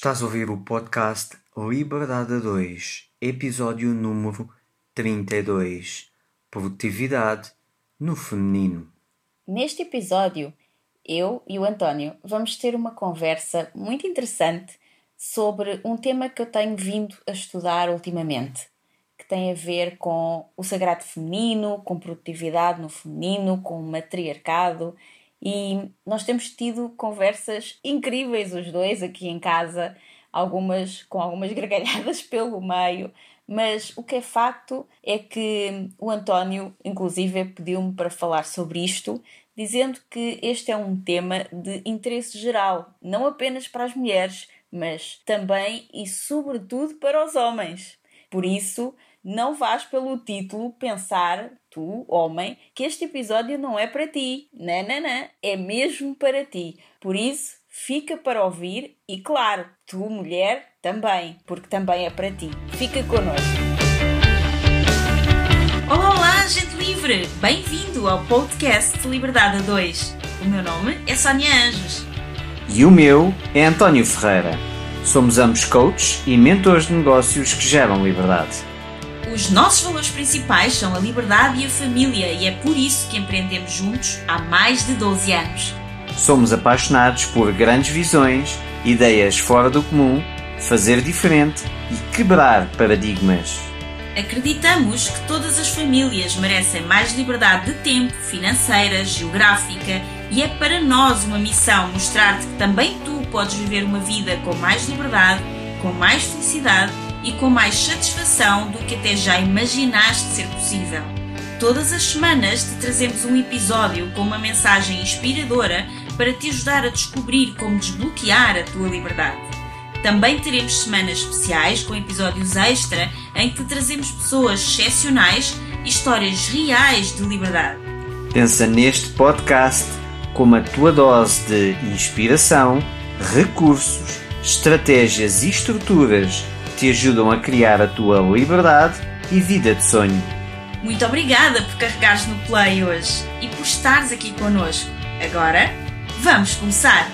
Estás a ouvir o podcast Liberdade 2, episódio número 32 Produtividade no Feminino. Neste episódio, eu e o António vamos ter uma conversa muito interessante sobre um tema que eu tenho vindo a estudar ultimamente, que tem a ver com o sagrado feminino, com produtividade no feminino, com o matriarcado e nós temos tido conversas incríveis os dois aqui em casa, algumas com algumas gargalhadas pelo meio, mas o que é facto é que o António, inclusive, pediu-me para falar sobre isto, dizendo que este é um tema de interesse geral, não apenas para as mulheres, mas também e sobretudo para os homens. Por isso, não vás pelo título pensar, tu, homem, que este episódio não é para ti. Não, não, não. É mesmo para ti. Por isso, fica para ouvir e, claro, tu, mulher, também, porque também é para ti. Fica connosco. Olá, olá, gente livre! Bem-vindo ao podcast Liberdade a 2. O meu nome é Sónia Anjos. E o meu é António Ferreira. Somos ambos coaches e mentores de negócios que geram liberdade. Os nossos valores principais são a liberdade e a família, e é por isso que empreendemos juntos há mais de 12 anos. Somos apaixonados por grandes visões, ideias fora do comum, fazer diferente e quebrar paradigmas. Acreditamos que todas as famílias merecem mais liberdade de tempo, financeira, geográfica, e é para nós uma missão mostrar-te que também tu podes viver uma vida com mais liberdade, com mais felicidade e com mais satisfação do que até já imaginaste ser possível. Todas as semanas te trazemos um episódio com uma mensagem inspiradora para te ajudar a descobrir como desbloquear a tua liberdade. Também teremos semanas especiais com episódios extra em que te trazemos pessoas excepcionais e histórias reais de liberdade. Pensa neste podcast como a tua dose de inspiração, recursos, estratégias e estruturas te ajudam a criar a tua liberdade e vida de sonho. Muito obrigada por carregares no play hoje e por estares aqui connosco. Agora, vamos começar!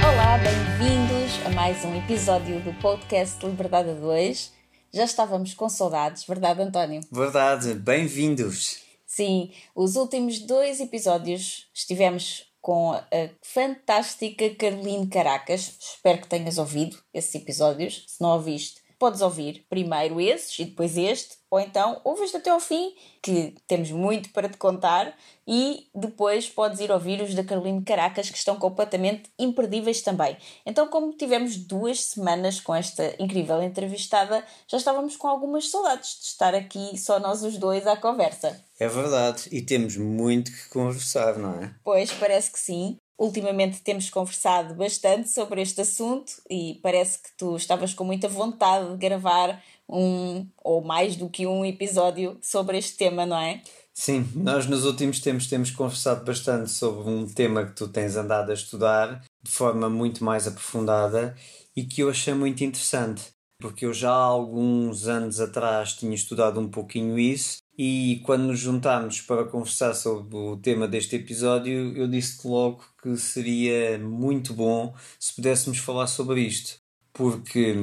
Olá, bem-vindos a mais um episódio do podcast Liberdade 2. Já estávamos com saudades, verdade, António? Verdade, bem-vindos! Sim, os últimos dois episódios estivemos com a fantástica Caroline Caracas. Espero que tenhas ouvido esses episódios. Se não ouviste, podes ouvir primeiro esses e depois este, ou então ouves até ao fim, que temos muito para te contar, e depois podes ir ouvir os da Caroline Caracas, que estão completamente imperdíveis também. Então, como tivemos duas semanas com esta incrível entrevistada, já estávamos com algumas saudades de estar aqui só nós os dois à conversa. É verdade, e temos muito que conversar, não é? Pois, parece que sim. Ultimamente temos conversado bastante sobre este assunto e parece que tu estavas com muita vontade de gravar um ou mais do que um episódio sobre este tema, não é? Sim, nós nos últimos tempos temos conversado bastante sobre um tema que tu tens andado a estudar de forma muito mais aprofundada e que eu achei muito interessante, porque eu já há alguns anos atrás tinha estudado um pouquinho isso e quando nos juntámos para conversar sobre o tema deste episódio, eu disse logo que seria muito bom se pudéssemos falar sobre isto, porque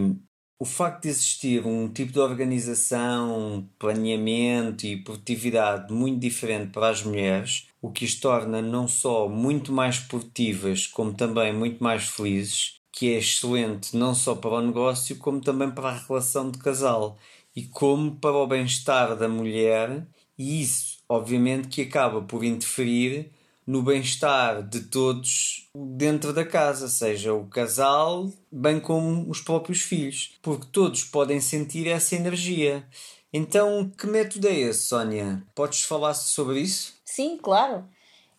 o facto de existir um tipo de organização, planeamento e produtividade muito diferente para as mulheres, o que as torna não só muito mais produtivas, como também muito mais felizes, que é excelente não só para o negócio, como também para a relação de casal e como para o bem-estar da mulher, e isso, obviamente, que acaba por interferir no bem-estar de todos dentro da casa, seja o casal, bem como os próprios filhos, porque todos podem sentir essa energia. Então, que método é esse, Sónia? Podes falar sobre isso? Sim, claro.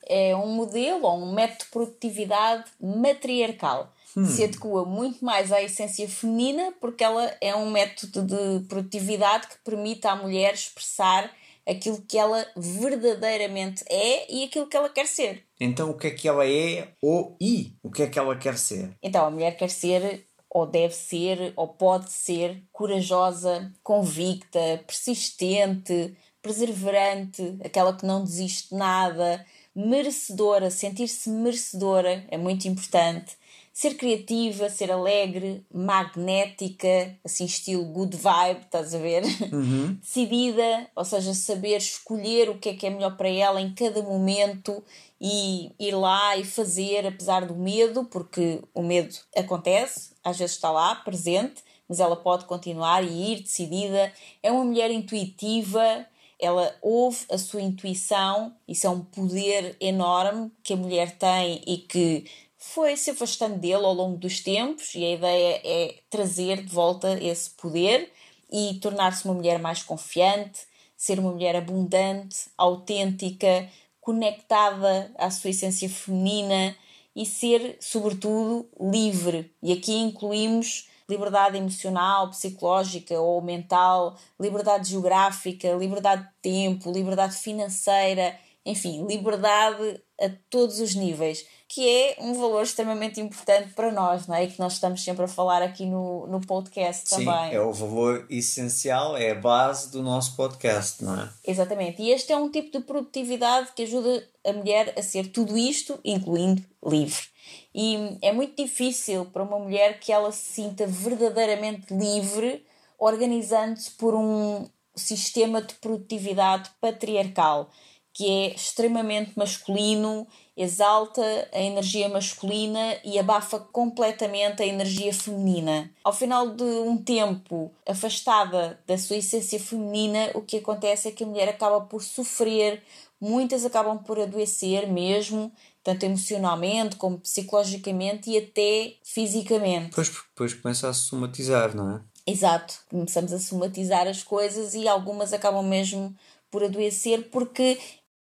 É um modelo ou um método de produtividade matriarcal hum. se adequa muito mais à essência feminina, porque ela é um método de produtividade que permite à mulher expressar aquilo que ela verdadeiramente é e aquilo que ela quer ser. Então, o que é que ela é ou e o que é que ela quer ser? Então, a mulher quer ser ou deve ser ou pode ser corajosa, convicta, persistente, perseverante, aquela que não desiste de nada, merecedora, sentir-se merecedora é muito importante. Ser criativa, ser alegre, magnética, assim estilo good vibe, estás a ver? Uhum. Decidida, ou seja, saber escolher o que é que é melhor para ela em cada momento e ir lá e fazer, apesar do medo, porque o medo acontece, às vezes está lá, presente, mas ela pode continuar e ir decidida. É uma mulher intuitiva, ela ouve a sua intuição, isso é um poder enorme que a mulher tem e que foi se afastando dele ao longo dos tempos, e a ideia é trazer de volta esse poder e tornar-se uma mulher mais confiante, ser uma mulher abundante, autêntica, conectada à sua essência feminina e ser, sobretudo, livre. E aqui incluímos liberdade emocional, psicológica ou mental, liberdade geográfica, liberdade de tempo, liberdade financeira, enfim, liberdade a todos os níveis, que é um valor extremamente importante para nós, não é? E que nós estamos sempre a falar aqui no, no podcast Sim, também. é o valor essencial, é a base do nosso podcast, não é? Exatamente. E este é um tipo de produtividade que ajuda a mulher a ser tudo isto, incluindo livre. E é muito difícil para uma mulher que ela se sinta verdadeiramente livre organizando-se por um sistema de produtividade patriarcal que é extremamente masculino, exalta a energia masculina e abafa completamente a energia feminina. Ao final de um tempo afastada da sua essência feminina, o que acontece é que a mulher acaba por sofrer, muitas acabam por adoecer mesmo, tanto emocionalmente como psicologicamente e até fisicamente. Pois, depois começa a somatizar, não é? Exato, começamos a somatizar as coisas e algumas acabam mesmo por adoecer porque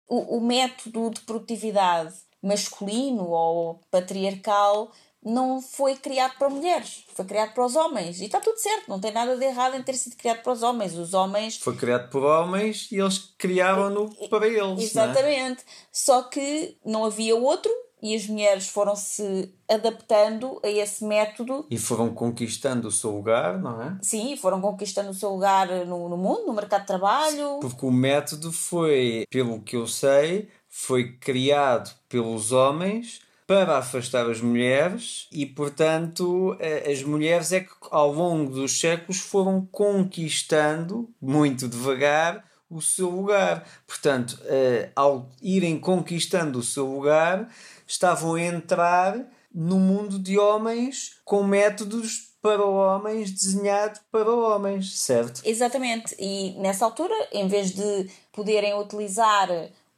o, o método de produtividade masculino ou patriarcal não foi criado para mulheres, foi criado para os homens. E está tudo certo, não tem nada de errado em ter sido criado para os homens. Os homens. Foi criado por homens e eles criavam-no para eles. Exatamente. É? Só que não havia outro e as mulheres foram se adaptando a esse método. E foram conquistando o seu lugar, não é? Sim, foram conquistando o seu lugar no, no mundo, no mercado de trabalho. Porque o método foi, pelo que eu sei, foi criado pelos homens para afastar as mulheres e, portanto, as mulheres é que ao longo dos séculos foram conquistando, muito devagar, o seu lugar. Portanto, ao irem conquistando o seu lugar, estavam a entrar no mundo de homens com métodos para homens, desenhado para homens, certo? Exatamente. E nessa altura, em vez de poderem utilizar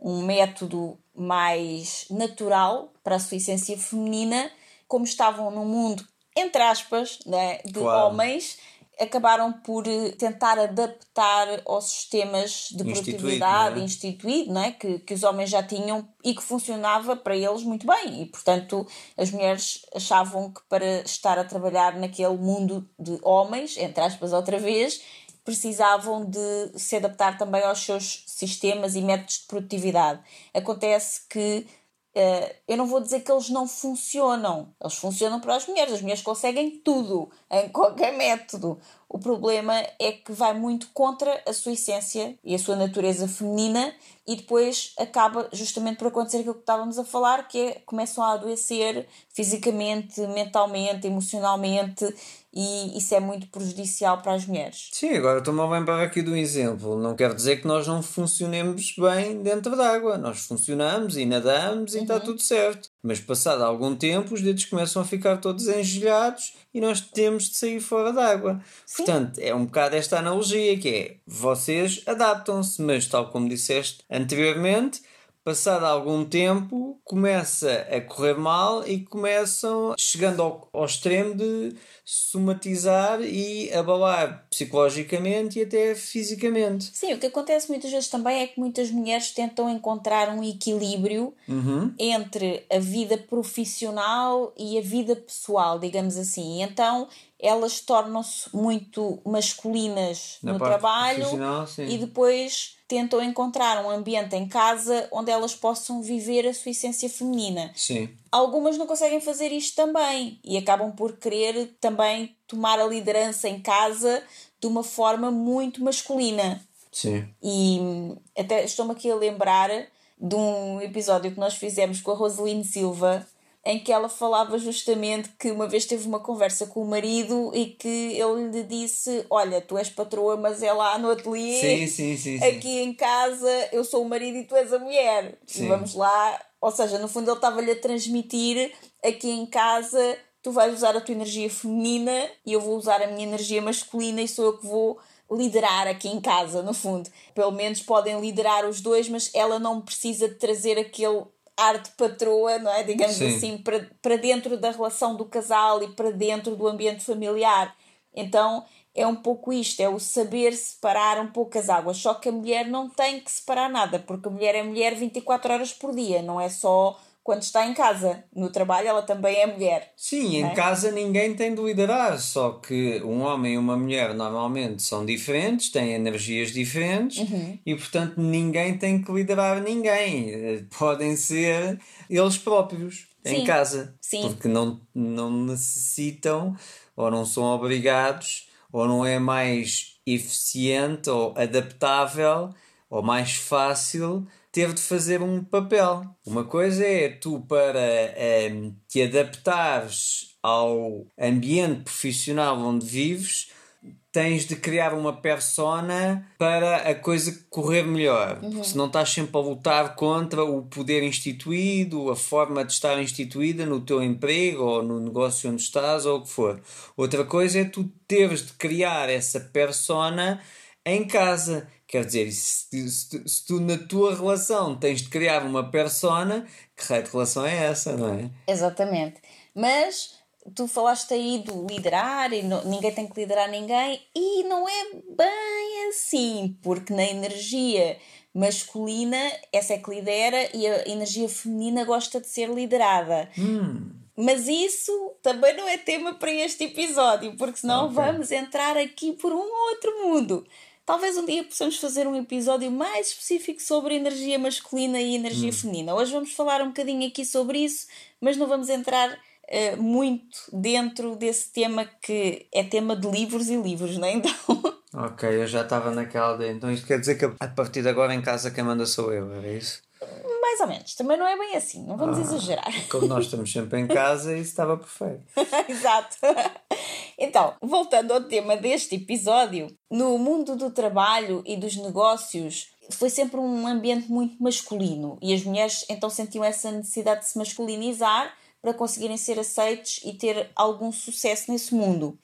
um método mais natural para a sua essência feminina, como estavam num mundo, entre aspas, né, de claro. homens, acabaram por eh, tentar adaptar aos sistemas de produtividade instituído, não é? que, que os homens já tinham e que funcionava para eles muito bem. E, portanto, as mulheres achavam que para estar a trabalhar naquele mundo de homens, entre aspas, outra vez, precisavam de se adaptar também aos seus sistemas e métodos de produtividade. Acontece que eu não vou dizer que eles não funcionam, eles funcionam para as mulheres, as mulheres conseguem tudo, em qualquer método. O problema é que vai muito contra a sua essência e a sua natureza feminina e depois acaba justamente por acontecer aquilo que estávamos a falar, que é começam a adoecer fisicamente, mentalmente, emocionalmente e isso é muito prejudicial para as mulheres. Sim, agora estou-me a lembrar aqui do exemplo. Não quer dizer que nós não funcionemos bem dentro d'água. Nós funcionamos e nadamos e uhum. está tudo certo. Mas passado algum tempo os dedos começam a ficar todos engelhados e nós temos de sair fora d'água. Portanto, é um bocado esta analogia que é vocês adaptam-se, mas tal como disseste anteriormente, passado algum tempo começa a correr mal e começam chegando ao, ao extremo de somatizar e abalar psicologicamente e até fisicamente. Sim, o que acontece muitas vezes também é que muitas mulheres tentam encontrar um equilíbrio uhum. entre a vida profissional e a vida pessoal, digamos assim. Então elas tornam-se muito masculinas Na no trabalho e depois tentam encontrar um ambiente em casa onde elas possam viver a sua essência feminina. Sim. Algumas não conseguem fazer isto também e acabam por querer também tomar a liderança em casa de uma forma muito masculina. Sim. E hum, até estou-me aqui a lembrar de um episódio que nós fizemos com a Roseline Silva, em que ela falava justamente que uma vez teve uma conversa com o marido e que ele lhe disse: Olha, tu és patroa, mas é lá no ateliê. Sim, sim, sim. Aqui em casa eu sou o marido e tu és a mulher. Sim. E vamos lá. Ou seja, no fundo ele estava-lhe a transmitir aqui em casa tu vais usar a tua energia feminina e eu vou usar a minha energia masculina e sou eu que vou liderar aqui em casa, no fundo. Pelo menos podem liderar os dois, mas ela não precisa de trazer aquele ar de patroa, não é? Digamos Sim. assim, para, para dentro da relação do casal e para dentro do ambiente familiar. Então é um pouco isto, é o saber separar um pouco as águas. Só que a mulher não tem que separar nada, porque a mulher é mulher 24 horas por dia, não é só quando está em casa. No trabalho ela também é mulher. Sim, em é? casa ninguém tem de liderar, só que um homem e uma mulher normalmente são diferentes, têm energias diferentes uhum. e, portanto, ninguém tem que liderar ninguém. Podem ser eles próprios Sim. em casa, Sim. porque não, não necessitam ou não são obrigados ou não é mais eficiente ou adaptável ou mais fácil teve de fazer um papel. Uma coisa é tu, para um, te adaptares ao ambiente profissional onde vives, tens de criar uma persona para a coisa correr melhor. Uhum. Se não estás sempre a lutar contra o poder instituído, a forma de estar instituída no teu emprego ou no negócio onde estás ou o que for. Outra coisa é tu teres de criar essa persona em casa Quer dizer, se, se, se, tu na tua relação tens de criar uma persona, que raio de relação é essa, não é? Exatamente. Mas tu falaste aí do liderar e não, ninguém tem que liderar ninguém e não é bem assim, porque na energia masculina essa é que lidera e a energia feminina gosta de ser liderada. Hum. Mas isso também não é tema para este episódio, porque senão okay. vamos entrar aqui por um outro mundo. Talvez um dia possamos fazer um episódio mais específico sobre energia masculina e energia hum. feminina. Hoje vamos falar um bocadinho aqui sobre isso, mas não vamos entrar uh, muito dentro desse tema que é tema de livros e livros, não é? Então. Ok, eu já estava naquela de. Então isto quer dizer que a partir de agora em casa quem manda sou eu, era isso? Mais ou menos. Também não é bem assim, não vamos ah, exagerar. Como nós estamos sempre em casa, isso estava perfeito. Exato. Então, voltando ao tema deste episódio, no mundo do trabalho e dos negócios foi sempre um ambiente muito masculino e as mulheres então sentiam essa necessidade de se masculinizar para conseguirem ser aceites e ter algum sucesso nesse mundo.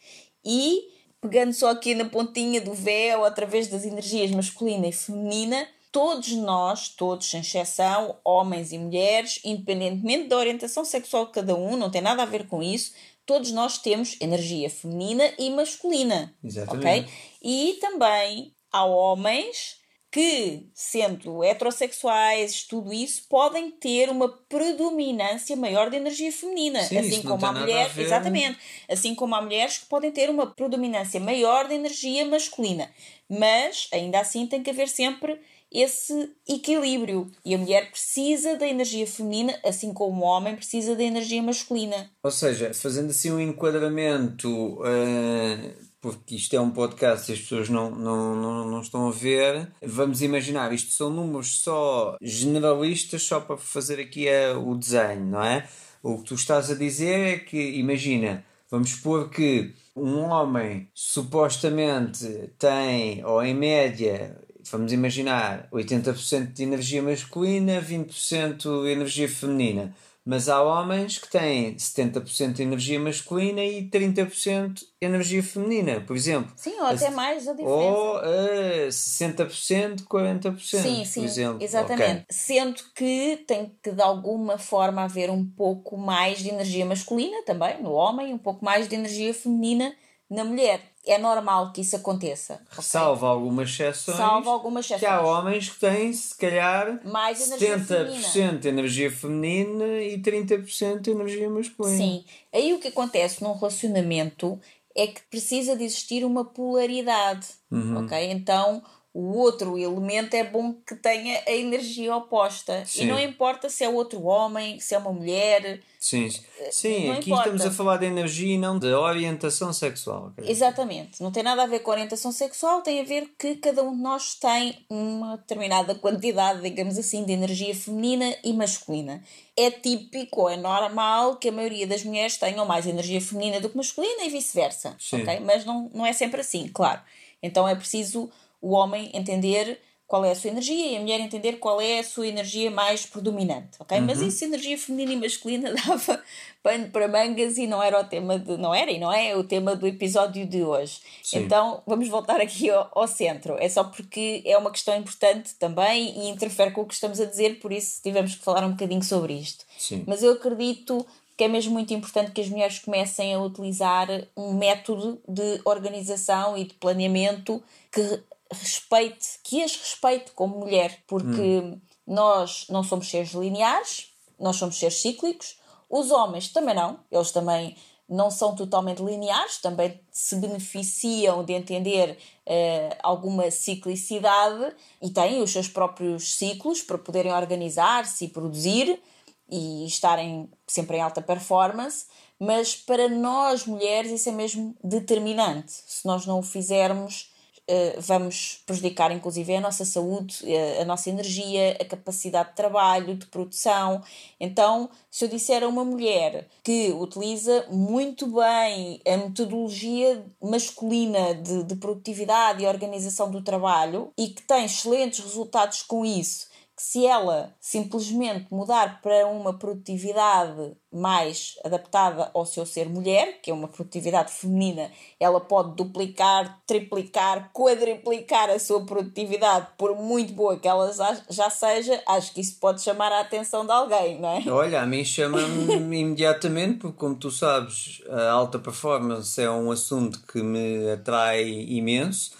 E, pegando só aqui na pontinha do véu, através das energias masculina e feminina, todos nós, todos sem exceção, homens e mulheres, independentemente da orientação sexual de cada um, não tem nada a ver com isso, todos nós temos energia feminina e masculina. Exatamente. Ok? E também há homens que, sendo heterossexuais, tudo isso, podem ter uma predominância maior de energia feminina. Sim, assim como há mulheres. Exatamente. Assim como há mulheres que podem ter uma predominância maior de energia masculina. Mas, ainda assim, tem que haver sempre esse equilíbrio. E a mulher precisa da energia feminina, assim como o homem precisa da energia masculina. Ou seja, fazendo assim um enquadramento, uh, porque isto é um podcast e as pessoas não, não, não, não estão a ver, vamos imaginar, isto são números só generalistas, só para fazer aqui a, o desenho, não é? O que tu estás a dizer é que, imagina, vamos supor que um homem supostamente tem, ou em média, vamos imaginar 80% de energia masculina, 20% de energia feminina. Mas há homens que têm 70% de energia masculina e 30% de energia feminina, por exemplo. Sim, ou até mais a diferença. Ou uh, 60%, 40%, sim, sim, por exemplo. Exatamente. Okay. Sendo que tem que de alguma forma haver um pouco mais de energia masculina também no homem, um pouco mais de energia feminina na mulher é normal que isso aconteça. Salva algumas exceções. Salva algumas exceções. Que há homens que têm, se calhar, Mais 70% de energia feminina e 30% de energia masculina. Sim. Aí o que acontece num relacionamento é que precisa de existir uma polaridade. Uhum. Ok? Então, o outro elemento é bom que tenha a energia oposta. Sim. E não importa se é outro homem, se é uma mulher. Sim, Sim aqui importa. estamos a falar de energia e não de orientação sexual. Exatamente. Não tem nada a ver com orientação sexual, tem a ver que cada um de nós tem uma determinada quantidade, digamos assim, de energia feminina e masculina. É típico, é normal que a maioria das mulheres tenham mais energia feminina do que masculina e vice-versa. Okay? Mas não, não é sempre assim, claro. Então é preciso o homem entender qual é a sua energia e a mulher entender qual é a sua energia mais predominante, ok? Uhum. Mas isso, energia feminina e masculina, dava pano para mangas e não era o tema de... não era e não é o tema do episódio de hoje. Sim. Então, vamos voltar aqui ao, ao, centro. É só porque é uma questão importante também e interfere com o que estamos a dizer, por isso tivemos que falar um bocadinho sobre isto. Sim. Mas eu acredito que é mesmo muito importante que as mulheres comecem a utilizar um método de organização e de planeamento que respeite, que as respeite como mulher, porque hum. nós não somos seres lineares, nós somos seres cíclicos, os homens também não, eles também não são totalmente lineares, também se beneficiam de entender uh, alguma ciclicidade e têm os seus próprios ciclos para poderem organizar-se e produzir e estarem sempre em alta performance, mas para nós mulheres isso é mesmo determinante. Se nós não o fizermos, eh, vamos prejudicar inclusive a nossa saúde, eh, a nossa energia, a capacidade de trabalho, de produção. Então, se eu disser a uma mulher que utiliza muito bem a metodologia masculina de, de produtividade e organização do trabalho e que tem excelentes resultados com isso que se ela simplesmente mudar para uma produtividade mais adaptada ao seu ser mulher, que é uma produtividade feminina, ela pode duplicar, triplicar, quadriplicar a sua produtividade, por muito boa que ela já seja, acho que isso pode chamar a atenção de alguém, não é? Olha, a mim chama-me imediatamente, porque como tu sabes, a alta performance é um assunto que me atrai imenso.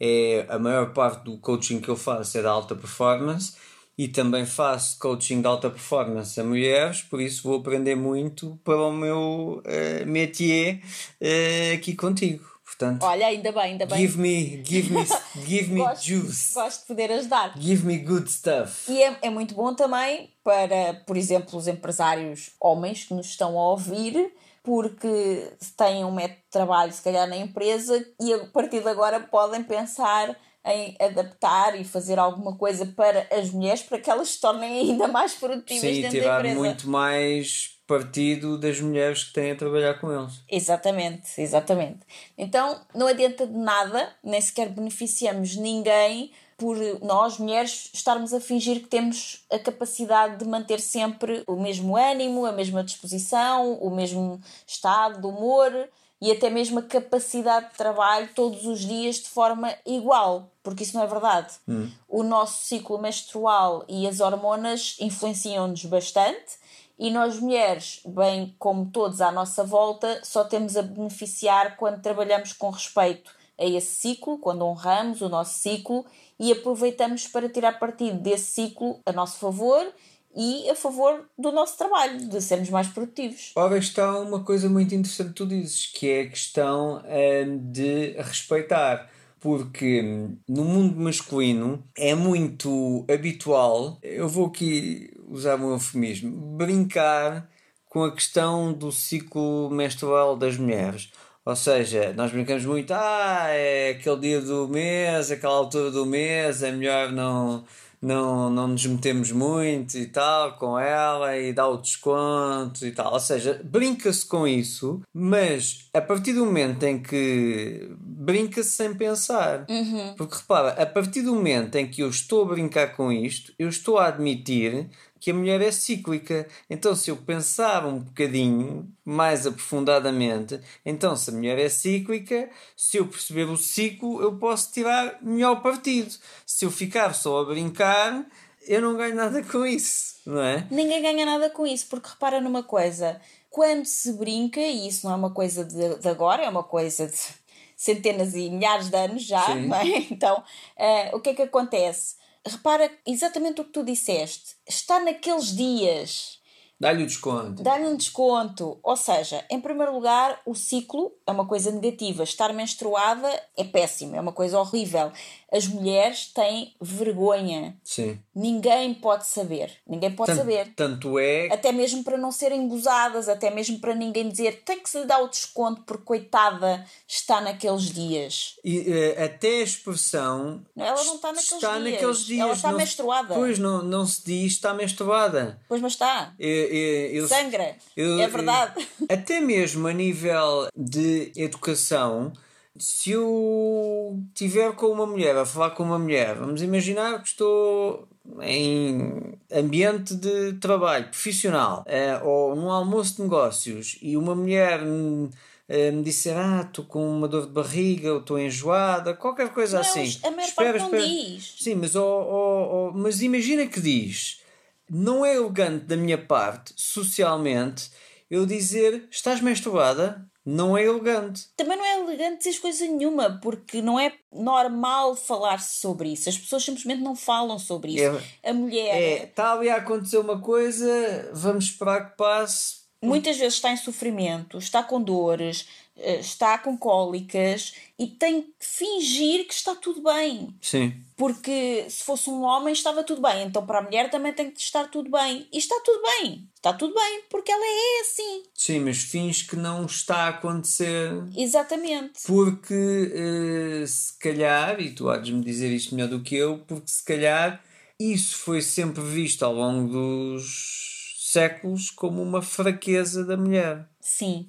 É, a maior parte do coaching que eu faço é da alta performance e também faço coaching de alta performance a mulheres, por isso vou aprender muito para o meu uh, métier uh, aqui contigo. Portanto, Olha, ainda bem, ainda bem. Give me, give me, give me gosto, juice. Gosto de poder ajudar. Give me good stuff. E é, é muito bom também para, por exemplo, os empresários homens que nos estão a ouvir, porque têm um método de trabalho, se calhar, na empresa, e a partir de agora podem pensar em adaptar e fazer alguma coisa para as mulheres para que elas se tornem ainda mais produtivas Sim, dentro tirar da empresa. muito mais partido das mulheres que têm a trabalhar com eles. Exatamente, exatamente. Então não adianta de nada, nem sequer beneficiamos ninguém por nós, mulheres, estarmos a fingir que temos a capacidade de manter sempre o mesmo ânimo, a mesma disposição, o mesmo estado de humor e até mesmo a capacidade de trabalho todos os dias de forma igual, porque isso não é verdade. Hum. O nosso ciclo menstrual e as hormonas influenciam-nos bastante e nós mulheres, bem como todos à nossa volta, só temos a beneficiar quando trabalhamos com respeito a esse ciclo, quando honramos o nosso ciclo e aproveitamos para tirar partido desse ciclo a nosso favor e a favor do nosso trabalho, de sermos mais produtivos. Ora, está uma coisa muito interessante que tu dizes, que é a questão hum, de respeitar. Porque hum, no mundo masculino é muito habitual, eu vou aqui usar um eufemismo, brincar com a questão do ciclo menstrual das mulheres. Ou seja, nós brincamos muito, ah, é aquele dia do mês, aquela altura do mês, é melhor não, não, não nos metemos muito e tal com ela e dá o desconto e tal. Ou seja, brinca-se com isso, mas a partir do momento em que brinca-se sem pensar. Uhum. Porque repara, a partir do momento em que eu estou a brincar com isto, eu estou a admitir que a mulher é cíclica. Então, se eu pensar um bocadinho mais aprofundadamente, então se a mulher é cíclica, se eu perceber o ciclo, eu posso tirar melhor partido. Se eu ficar só a brincar, eu não ganho nada com isso, não é? Ninguém ganha nada com isso, porque repara numa coisa, quando se brinca, e isso não é uma coisa de, de agora, é uma coisa de centenas e milhares de anos já, é? então uh, o que é que acontece? Repara exatamente o que tu disseste. Está naqueles dias. Dá-lhe o desconto. Dá-lhe um desconto. Ou seja, em primeiro lugar, o ciclo é uma coisa negativa. Estar menstruada é péssimo, é uma coisa horrível. As mulheres têm vergonha. Sim. Ninguém pode saber. Ninguém pode Tanto, saber. tanto é. Até mesmo para não serem gozadas, até mesmo para ninguém dizer tem que se dar o desconto porque coitada está naqueles dias. E, eh, até a expressão. Ela não está naqueles está dias. naqueles dias. Ela está não- menstruada. Pois, não, não se diz está menstruada. Pois, mas está. Eu- eu- Sangra. eu- é verdade. até mesmo a nível de educação, se eu estiver com uma mulher, a falar com uma mulher, vamos imaginar que estou em ambiente de trabalho profissional eh, ou num almoço de negócios e uma mulher eh, me disser ah, estou com uma dor de barriga ou estou enjoada, qualquer coisa Não, assim. a maior Espera, parte não espera. diz. Sim, mas, oh, oh, oh, mas imagina que diz: não é elegante da minha parte, socialmente, eu dizer estás menstruada? Não é elegante. Também não é elegante dizer coisa nenhuma, porque não é normal falar-se sobre isso. As pessoas simplesmente não falam sobre isso. A mulher É, está ali a acontecer uma coisa, vamos esperar que passe. muitas vezes está em sofrimento, está com dores, está com cólicas e tem que fingir que está tudo bem. Sim. Porque se fosse um homem estava tudo bem, então para a mulher também tem que estar tudo bem. E está tudo bem. Está tudo bem, porque ela é assim. Sim, mas fins que não está a acontecer. Exatamente. Porque eh, se calhar, e tu hás de me dizer isto melhor do que eu, porque se calhar isso foi sempre visto ao longo dos séculos como uma fraqueza da mulher. Sim.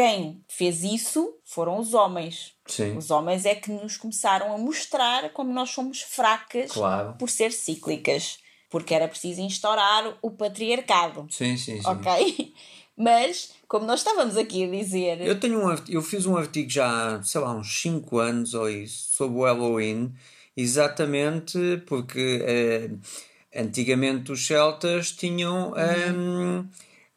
Quem fez isso foram os homens. Sim. Os homens é que nos começaram a mostrar como nós somos fracas Claro. por ser cíclicas. Porque era preciso instaurar o patriarcado. Sim, sim, sim. Ok? Mas, como nós estávamos aqui a dizer. Eu tenho um artigo, eu fiz um artigo já, sei lá, uns 5 anos ou isso, sobre o Halloween, exatamente porque eh, antigamente os celtas tinham hum,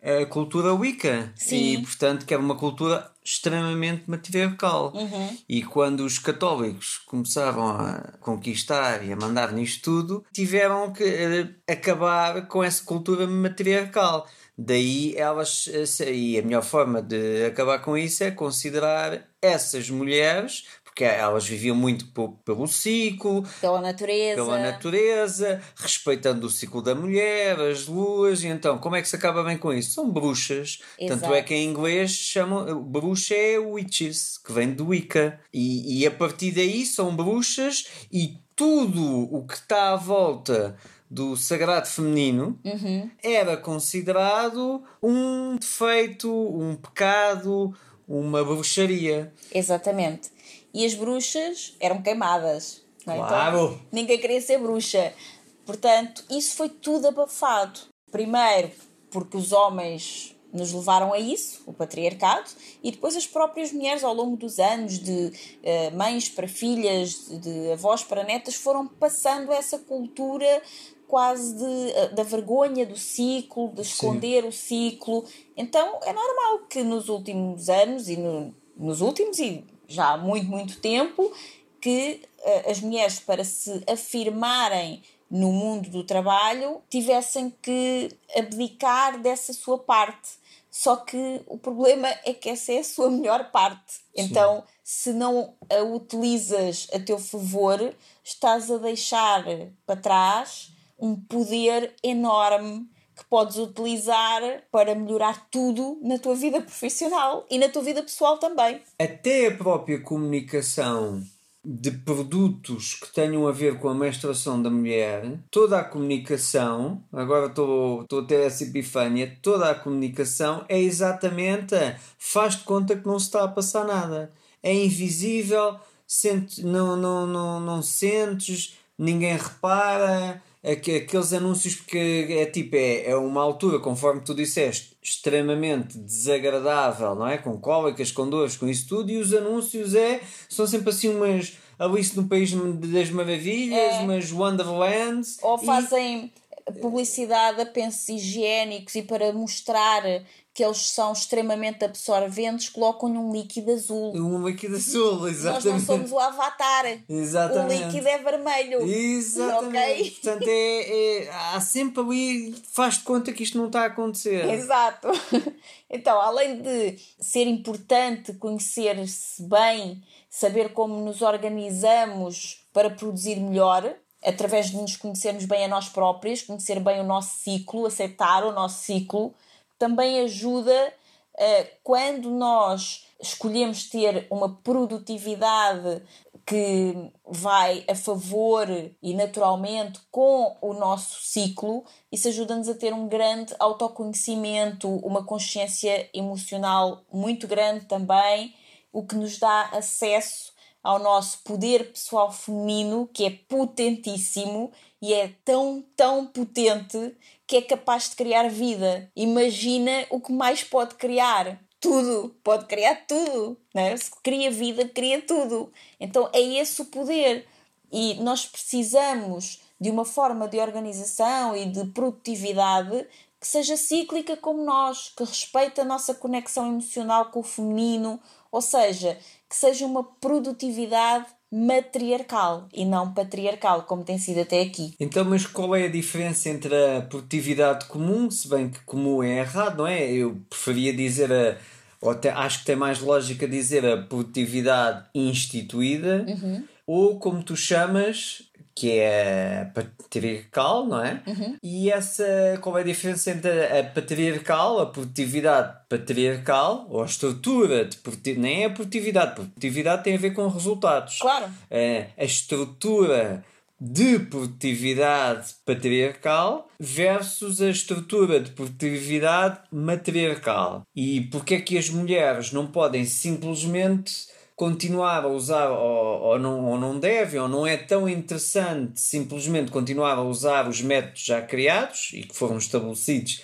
a cultura Wicca Sim. e portanto que era uma cultura extremamente matriarcal Uhum. e quando os católicos começaram a conquistar e a mandar nisto tudo tiveram que eh, acabar com essa cultura matriarcal daí elas eh, e a melhor forma de acabar com isso é considerar essas mulheres porque elas viviam muito pelo ciclo Pela natureza. pela natureza, respeitando o ciclo da mulher, as luas, e então como é que se acaba bem com isso? São bruxas. Tanto Exato. é que em inglês chamam bruxa é witches, que vem de Wicca. E, e a partir daí são bruxas e tudo o que está à volta do sagrado feminino Uhum. era considerado um defeito, um pecado, uma bruxaria. Exatamente. E as bruxas eram queimadas. não é? Claro. Então, ninguém queria ser bruxa. Portanto, isso foi tudo abafado. Primeiro, porque os homens nos levaram a isso, o patriarcado, e depois as próprias mulheres, ao longo dos anos, de eh, mães para filhas, de, de avós para netas, foram passando essa cultura quase de, eh, da vergonha do ciclo, de esconder o ciclo. Então é normal que nos últimos anos e no- nos últimos e já há muito, muito tempo que eh, as mulheres, para se afirmarem no mundo do trabalho, tivessem que abdicar dessa sua parte. Só que o problema é que essa é a sua melhor parte. Então, se não a utilizas a teu favor, estás a deixar para trás um poder enorme que podes utilizar para melhorar tudo na tua vida profissional e na tua vida pessoal também. até a própria comunicação de produtos que tenham a ver com a menstruação da mulher, toda a comunicação, agora estou estou a ter essa epifânia, toda a comunicação é exatamente a faz de conta que não se está a passar nada. É invisível, sente, não, não, não, não sentes, ninguém repara. Aque- Aqueles anúncios porque é tipo, é, é uma altura, conforme tu disseste, extremamente desagradável, não é? Com cólicas, com dores, com isso tudo, e os anúncios é, são sempre assim umas Alice no País das Maravilhas, É. umas Wonderlands. Ou e- fazem publicidade a pensos higiênicos e para mostrar que eles são extremamente absorventes, colocam-lhe um líquido azul. Um líquido azul, exatamente. Nós não somos o avatar. Exatamente. O líquido é vermelho. Exatamente. Ok? Portanto, é, é, há sempre ali, faz de conta que isto não está a acontecer. Exato. Então, além de ser importante conhecer-se bem, saber como nos organizamos para produzir melhor, através de nos conhecermos bem a nós próprios, conhecer bem o nosso ciclo, aceitar o nosso ciclo, também ajuda uh, quando nós escolhemos ter uma produtividade que vai a favor e naturalmente com o nosso ciclo, isso ajuda-nos a ter um grande autoconhecimento, uma consciência emocional muito grande também, o que nos dá acesso ao nosso poder pessoal feminino, que é potentíssimo e é tão, tão potente que é capaz de criar vida. Imagina o que mais pode criar. Tudo, pode criar tudo. Né? Se cria vida, cria tudo. Então é esse o poder. E nós precisamos de uma forma de organização e de produtividade que seja cíclica como nós, que respeite a nossa conexão emocional com o feminino, ou seja, que seja uma produtividade matriarcal e não patriarcal, como tem sido até aqui. Então, mas qual é a diferença entre a produtividade comum, se bem que comum é errado, não é? Eu preferia dizer a. Ou até, acho que tem mais lógica dizer a produtividade instituída, uhum. ou como tu chamas, que é patriarcal, não é? Uhum. E essa, qual é a diferença entre a patriarcal, a produtividade patriarcal, ou a estrutura de produtividade, nem é a produtividade, a produtividade tem a ver com resultados. Claro. É, a estrutura de produtividade patriarcal versus a estrutura de produtividade matriarcal. E porque é que as mulheres não podem simplesmente continuar a usar ou, ou, não, ou não devem, ou não é tão interessante simplesmente continuar a usar os métodos já criados e que foram estabelecidos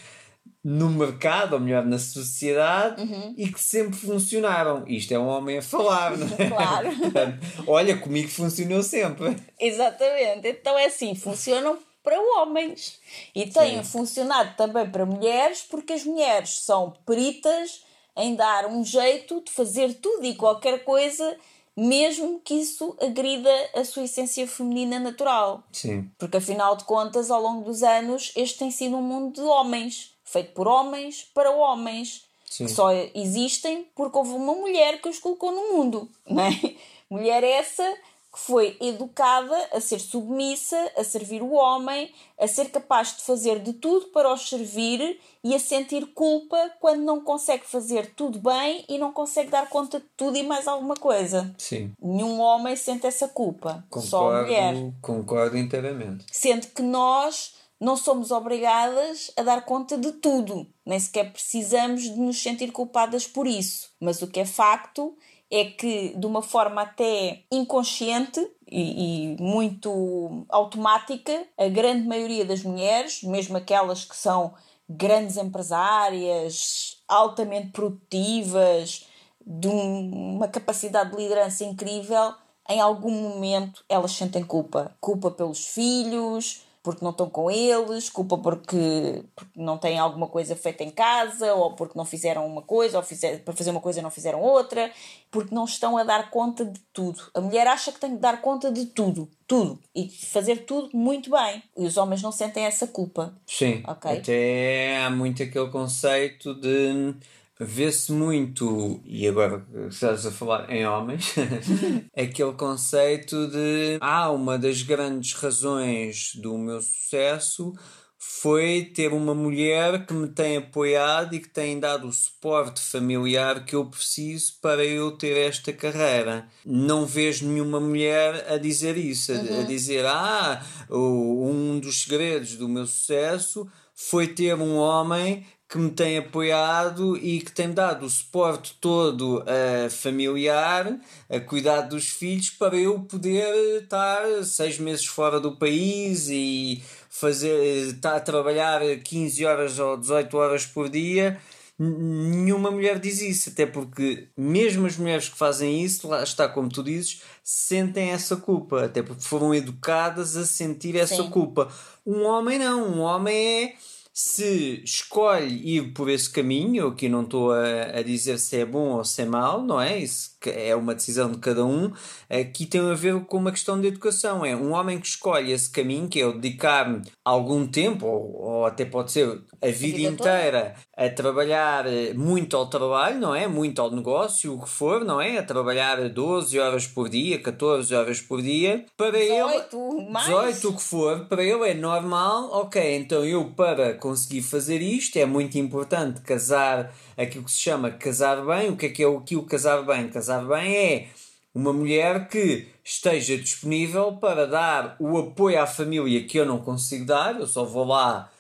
no mercado, ou melhor, na sociedade, uhum. e que sempre funcionaram. Isto é um homem a falar, não é? Claro. Olha, comigo funcionou sempre. Exatamente. Então é assim, funcionam para homens. E têm Sim. funcionado também para mulheres, porque as mulheres são peritas em dar um jeito de fazer tudo e qualquer coisa, mesmo que isso agrida a sua essência feminina natural. Sim. Porque afinal de contas, ao longo dos anos, este tem sido um mundo de homens, feito por homens para homens. Sim. Que só existem porque houve uma mulher que os colocou no mundo, não é? Mulher essa que foi educada a ser submissa, a servir o homem, a ser capaz de fazer de tudo para os servir e a sentir culpa quando não consegue fazer tudo bem e não consegue dar conta de tudo e mais alguma coisa. Sim. Nenhum homem sente essa culpa, concordo, só a mulher. Concordo inteiramente. Sendo que nós não somos obrigadas a dar conta de tudo, nem sequer precisamos de nos sentir culpadas por isso. Mas o que é facto é que, de uma forma até inconsciente e, e, muito automática, a grande maioria das mulheres, mesmo aquelas que são grandes empresárias, altamente produtivas, de uma capacidade de liderança incrível, em algum momento elas sentem culpa. Culpa pelos filhos, porque não estão com eles, culpa porque, porque não têm alguma coisa feita em casa, ou porque não fizeram uma coisa, ou fizer, para fazer uma coisa não fizeram outra, porque não estão a dar conta de tudo. A mulher acha que tem que dar conta de tudo, tudo, e fazer tudo muito bem. E os homens não sentem essa culpa. Sim. Okay? Até há muito aquele conceito de vê-se muito, e agora estás a falar em homens, aquele conceito de ah, uma das grandes razões do meu sucesso foi ter uma mulher que me tem apoiado e que tem dado o suporte familiar que eu preciso para eu ter esta carreira. Não vejo nenhuma mulher a dizer isso, uhum. a, dizer ah, um dos segredos do meu sucesso foi ter um homem que me tem apoiado e que tem dado o suporte todo uh, familiar, a cuidar dos filhos, para eu poder estar seis meses fora do país e fazer, estar a trabalhar 15 horas ou 18 horas por dia nenhuma mulher diz isso, até porque mesmo as mulheres que fazem isso, lá está como tu dizes, sentem essa culpa, até porque foram educadas a sentir essa Sim. culpa. Um homem não, um homem é se escolhe ir por esse caminho, aqui não estou a, a, dizer se é bom ou se é mau, não é? Isso é uma decisão de cada um. Aqui tem a ver com uma questão de educação. É um homem que escolhe esse caminho, que é o dedicar algum tempo, ou, ou até pode ser a vida, a vida inteira, toda. a trabalhar muito ao trabalho, não é? Muito ao negócio, o que for, não é? A trabalhar 12 horas por dia, 14 horas por dia. Para 18, ele, mais. 18 o que for, para ele é normal, ok, então eu para conseguir fazer isto, é muito importante casar aquilo que se chama casar bem. O que é que é o que o casar bem? Casar bem é uma mulher que esteja disponível para dar o apoio à família que eu não consigo dar, eu só vou lá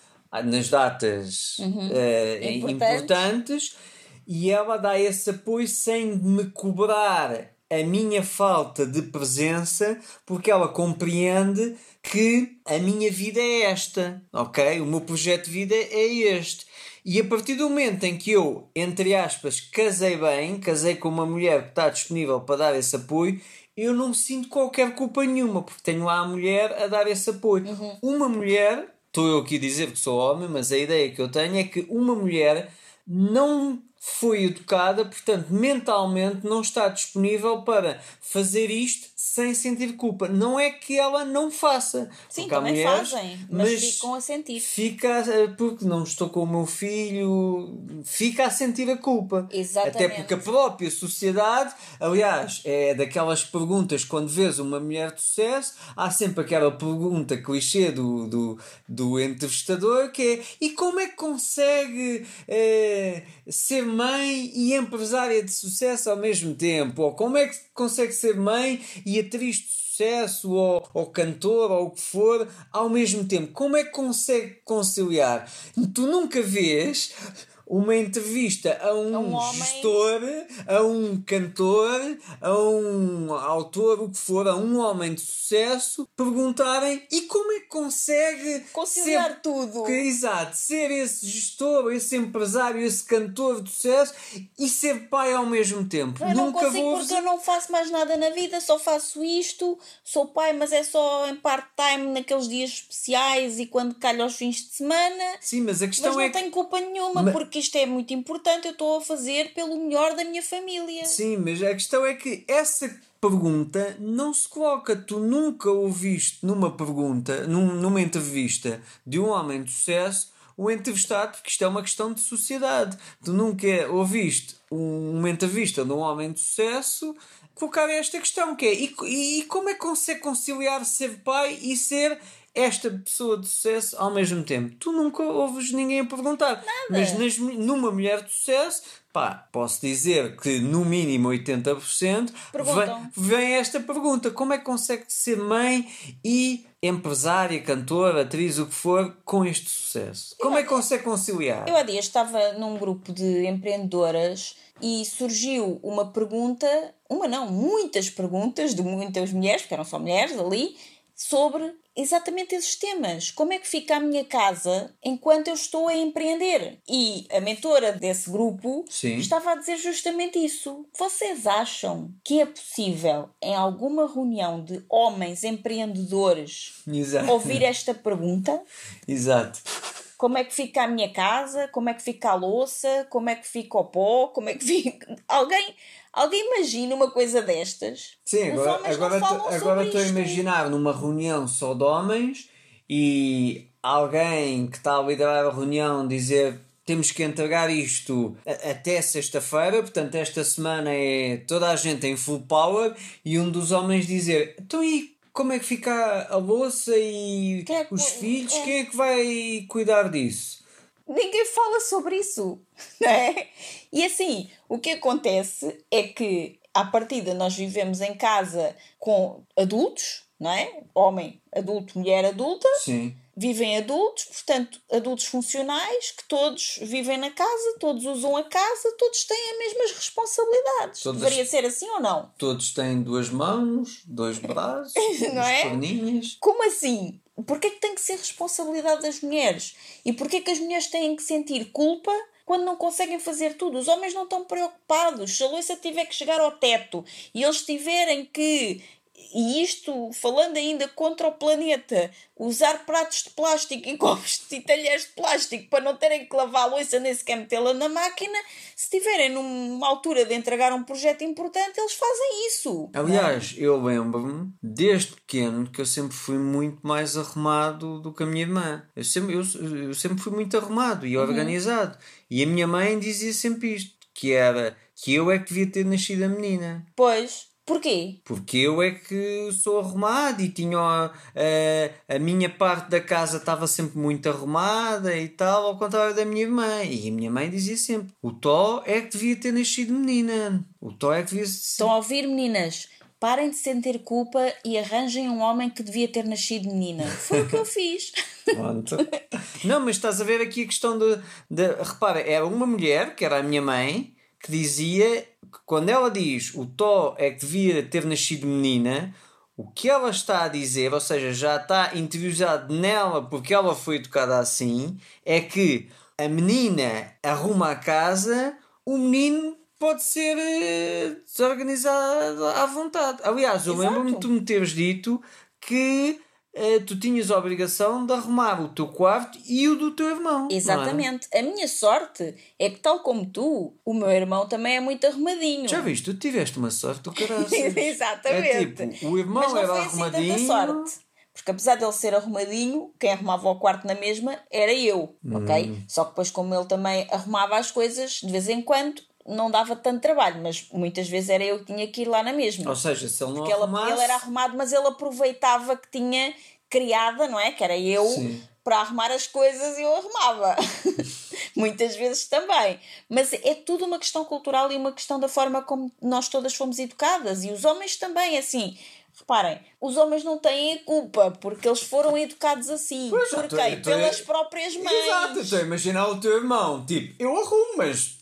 nas datas uhum. uh, importantes. importantes e ela dá esse apoio sem me cobrar a minha falta de presença, porque ela compreende que a minha vida é esta, ok? O meu projeto de vida é este. E a partir do momento em que eu, entre aspas, casei bem, casei com uma mulher que está disponível para dar esse apoio, eu não sinto qualquer culpa nenhuma, porque tenho lá a mulher a dar esse apoio. Uhum. Uma mulher, estou eu aqui a dizer que sou homem, mas a ideia que eu tenho é que uma mulher não foi educada, portanto, mentalmente não está disponível para fazer isto sem sentir culpa. Não é que ela não faça. Sim, também mulheres, fazem, mas, mas, ficam a sentir. Fica, eh, porque não estou com o meu filho, fica a sentir a culpa. Exatamente. Até porque a própria sociedade, aliás, é daquelas perguntas, quando vês uma mulher de sucesso, há sempre aquela pergunta clichê do, do, do entrevistador que é e como é que consegue é, ser mãe e empresária de sucesso ao mesmo tempo? Ou como é que consegue ser mãe e atriz de sucesso ou, ou cantor ou o que for ao mesmo tempo. Como é que consegue conciliar? Tu nunca vês uma entrevista a um, a um gestor, a um cantor, a um autor, o que for, a um homem de sucesso, perguntarem e como é que consegue conciliar ser, tudo? Que, exato, ser esse gestor, esse empresário, esse cantor de sucesso e ser pai ao mesmo tempo. Eu Nunca não consigo vou... porque eu não faço mais nada na vida, só faço isto, sou pai, mas é só em part-time naqueles dias especiais e quando calha aos fins de semana. Sim, mas a questão mas é. Não tenho culpa nenhuma, mas... porque isto é muito importante, eu estou a fazer pelo melhor da minha família. Sim, mas a questão é que essa pergunta não se coloca. Tu nunca ouviste numa pergunta, num, numa entrevista de um homem de sucesso, o entrevistado, porque isto é uma questão de sociedade. Tu nunca ouviste uma entrevista de um homem de sucesso colocar esta questão, que é e, e como é que consegue conciliar ser pai e ser esta pessoa de sucesso ao mesmo tempo. Tu nunca ouves ninguém a perguntar. Nada. Mas nas, numa mulher de sucesso, pá, posso dizer que no mínimo 80% vem, vem esta pergunta: como é que consegue ser mãe e empresária, cantora, atriz, o que for, com este sucesso? Como é que consegue conciliar? Eu há dias estava num grupo de empreendedoras e surgiu uma pergunta, uma não, muitas perguntas de muitas mulheres, porque eram só mulheres ali, sobre exatamente esses temas. Como é que fica a minha casa enquanto eu estou a empreender? E a mentora desse grupo Sim. estava a dizer justamente isso. Vocês acham que é possível, em alguma reunião de homens empreendedores, Exato. ouvir esta pergunta? Exato como é que fica a minha casa, como é que fica a louça, como é que fica o pó, como é que fica. Alguém, alguém imagina uma coisa destas? Sim, Os agora, agora, agora estou a imaginar numa reunião só de homens e alguém que está a liderar a reunião dizer temos que entregar isto até sexta-feira, portanto, esta semana é toda a gente em full power, e um dos homens dizer: Então, e como é que fica a louça e é os filhos? É... Quem é que vai cuidar disso? Ninguém fala sobre isso, não é? E assim, o que acontece é que, à partida, nós vivemos em casa com adultos, não é? Homem adulto, mulher adulta. Sim vivem adultos, portanto, adultos funcionais, que todos vivem na casa, todos usam a casa, todos têm as mesmas responsabilidades. Todos, Deveria ser assim ou não? Todos têm duas mãos, dois braços, não é? perninhas. Como assim? Porquê que tem que ser responsabilidade das mulheres? E porquê que as mulheres têm que sentir culpa quando não conseguem fazer tudo. Os homens não estão preocupados. Se a louça tiver que chegar ao teto e eles tiverem que e isto falando ainda contra o planeta, usar pratos de plástico e copos e talheres de plástico para não terem que lavar a louça nem sequer metê-la na máquina, se estiverem numa altura de entregar um projeto importante, eles fazem isso. Aliás, eu lembro-me, desde pequeno, que eu sempre fui muito mais arrumado do que a minha irmã. Eu sempre, eu, eu sempre fui muito arrumado e organizado. Uhum. E a minha mãe dizia sempre isto, que era que eu é que devia ter nascido a menina. Pois, Porquê? Porque eu é que sou arrumado e tinha a, a, a minha parte da casa estava sempre muito arrumada e tal, ao contrário da minha irmã. E a minha mãe dizia sempre: o Tó é que devia ter nascido menina. O Tó é que devia ser. Estão a ouvir, meninas? Parem de sentir culpa e arranjem um homem que devia ter nascido menina. Foi o que eu fiz. Pronto. Não, mas estás a ver aqui a questão de, de. Repara, era uma mulher, que era a minha mãe, que dizia quando ela diz o Tó é que devia ter nascido menina, o que ela está a dizer, ou seja, já está interiorizado nela porque ela foi educada assim, é que a menina arruma a casa, o menino pode ser uh, desorganizado à vontade. Aliás, eu lembro-me de tu me teres dito que tu tinhas a obrigação de arrumar o teu quarto e o do teu irmão. É? Exatamente. É? A minha sorte é que, tal como tu, o meu irmão também é muito arrumadinho. Já viste? Tu tiveste uma sorte do caralho. Exatamente. É tipo, o irmão Mas não era foi assim arrumadinho. Sorte. Porque apesar dele ser arrumadinho, quem arrumava o quarto na mesma era eu, hum. ok? Só que depois, como ele também arrumava as coisas de vez em quando, não dava tanto trabalho, mas muitas vezes era eu que tinha que ir lá na mesma. Ou seja, se ele não Porque arrumasse... ele era arrumado, mas ele aproveitava que tinha criada, não é? Que era eu Sim. para arrumar as coisas e eu arrumava. muitas vezes também. Mas é tudo uma questão cultural e uma questão da forma como nós todas fomos educadas. E os homens também, assim. Reparem, os homens não têm a culpa porque eles foram educados assim. Pois, por quem? Pelas próprias mães. Exato, estou a imaginar o teu irmão. Tipo, eu arrumo, mas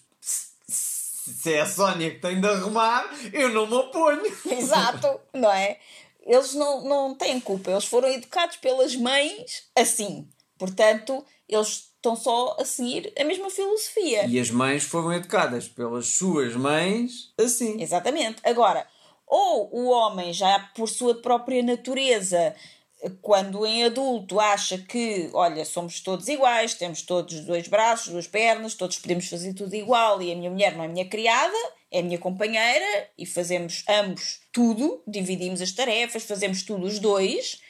se é a Sónia que tem de arrumar, eu não me oponho. Exato, não é? Eles não, não têm culpa, eles foram educados pelas mães assim. Portanto, eles estão só a seguir a mesma filosofia. E as mães foram educadas pelas suas mães assim. Exatamente. Agora, ou o homem já por sua própria natureza quando em adulto acha que, olha, somos todos iguais, temos todos dois braços, duas pernas, todos podemos fazer tudo igual e a minha mulher não é minha criada, é minha companheira e fazemos ambos tudo, dividimos as tarefas, fazemos tudo os dois.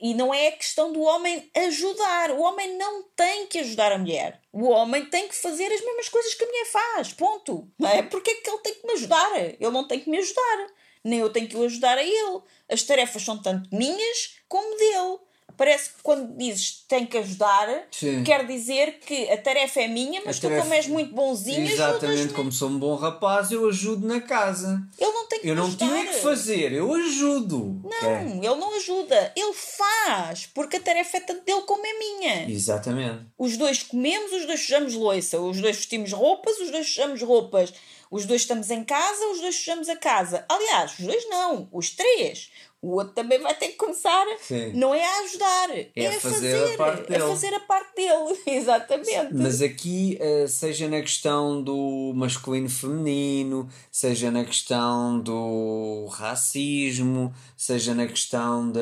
E não é a questão do homem ajudar. O homem não tem que ajudar a mulher. O homem tem que fazer as mesmas coisas que a mulher faz. Ponto. Não é? Porque é que ele tem que me ajudar? Ele não tem que me ajudar. Nem eu tenho que o ajudar a ele. As tarefas são tanto minhas como dele. Parece que quando dizes tem que ajudar, Sim. quer dizer que a tarefa é minha, mas a tu, tarefa... como és muito bonzinho, Exatamente, como sou um bom rapaz, eu ajudo na casa. Ele não tem que Eu não ajudar. tinha que fazer, eu ajudo. Não, é. ele não ajuda, ele faz, porque a tarefa é tanto dele como é minha. Exatamente. Os dois comemos, os dois sujamos louça, os dois vestimos roupas, os dois sujamos roupas. Os dois estamos em casa, os dois sujamos a casa. Aliás, os dois não, os três o outro também vai ter que começar, Sim. não é a ajudar, é, é a fazer, fazer, a parte dele. É fazer a parte dele, exatamente. Mas aqui, eh, seja na questão do masculino feminino, seja na questão do racismo, seja na questão da,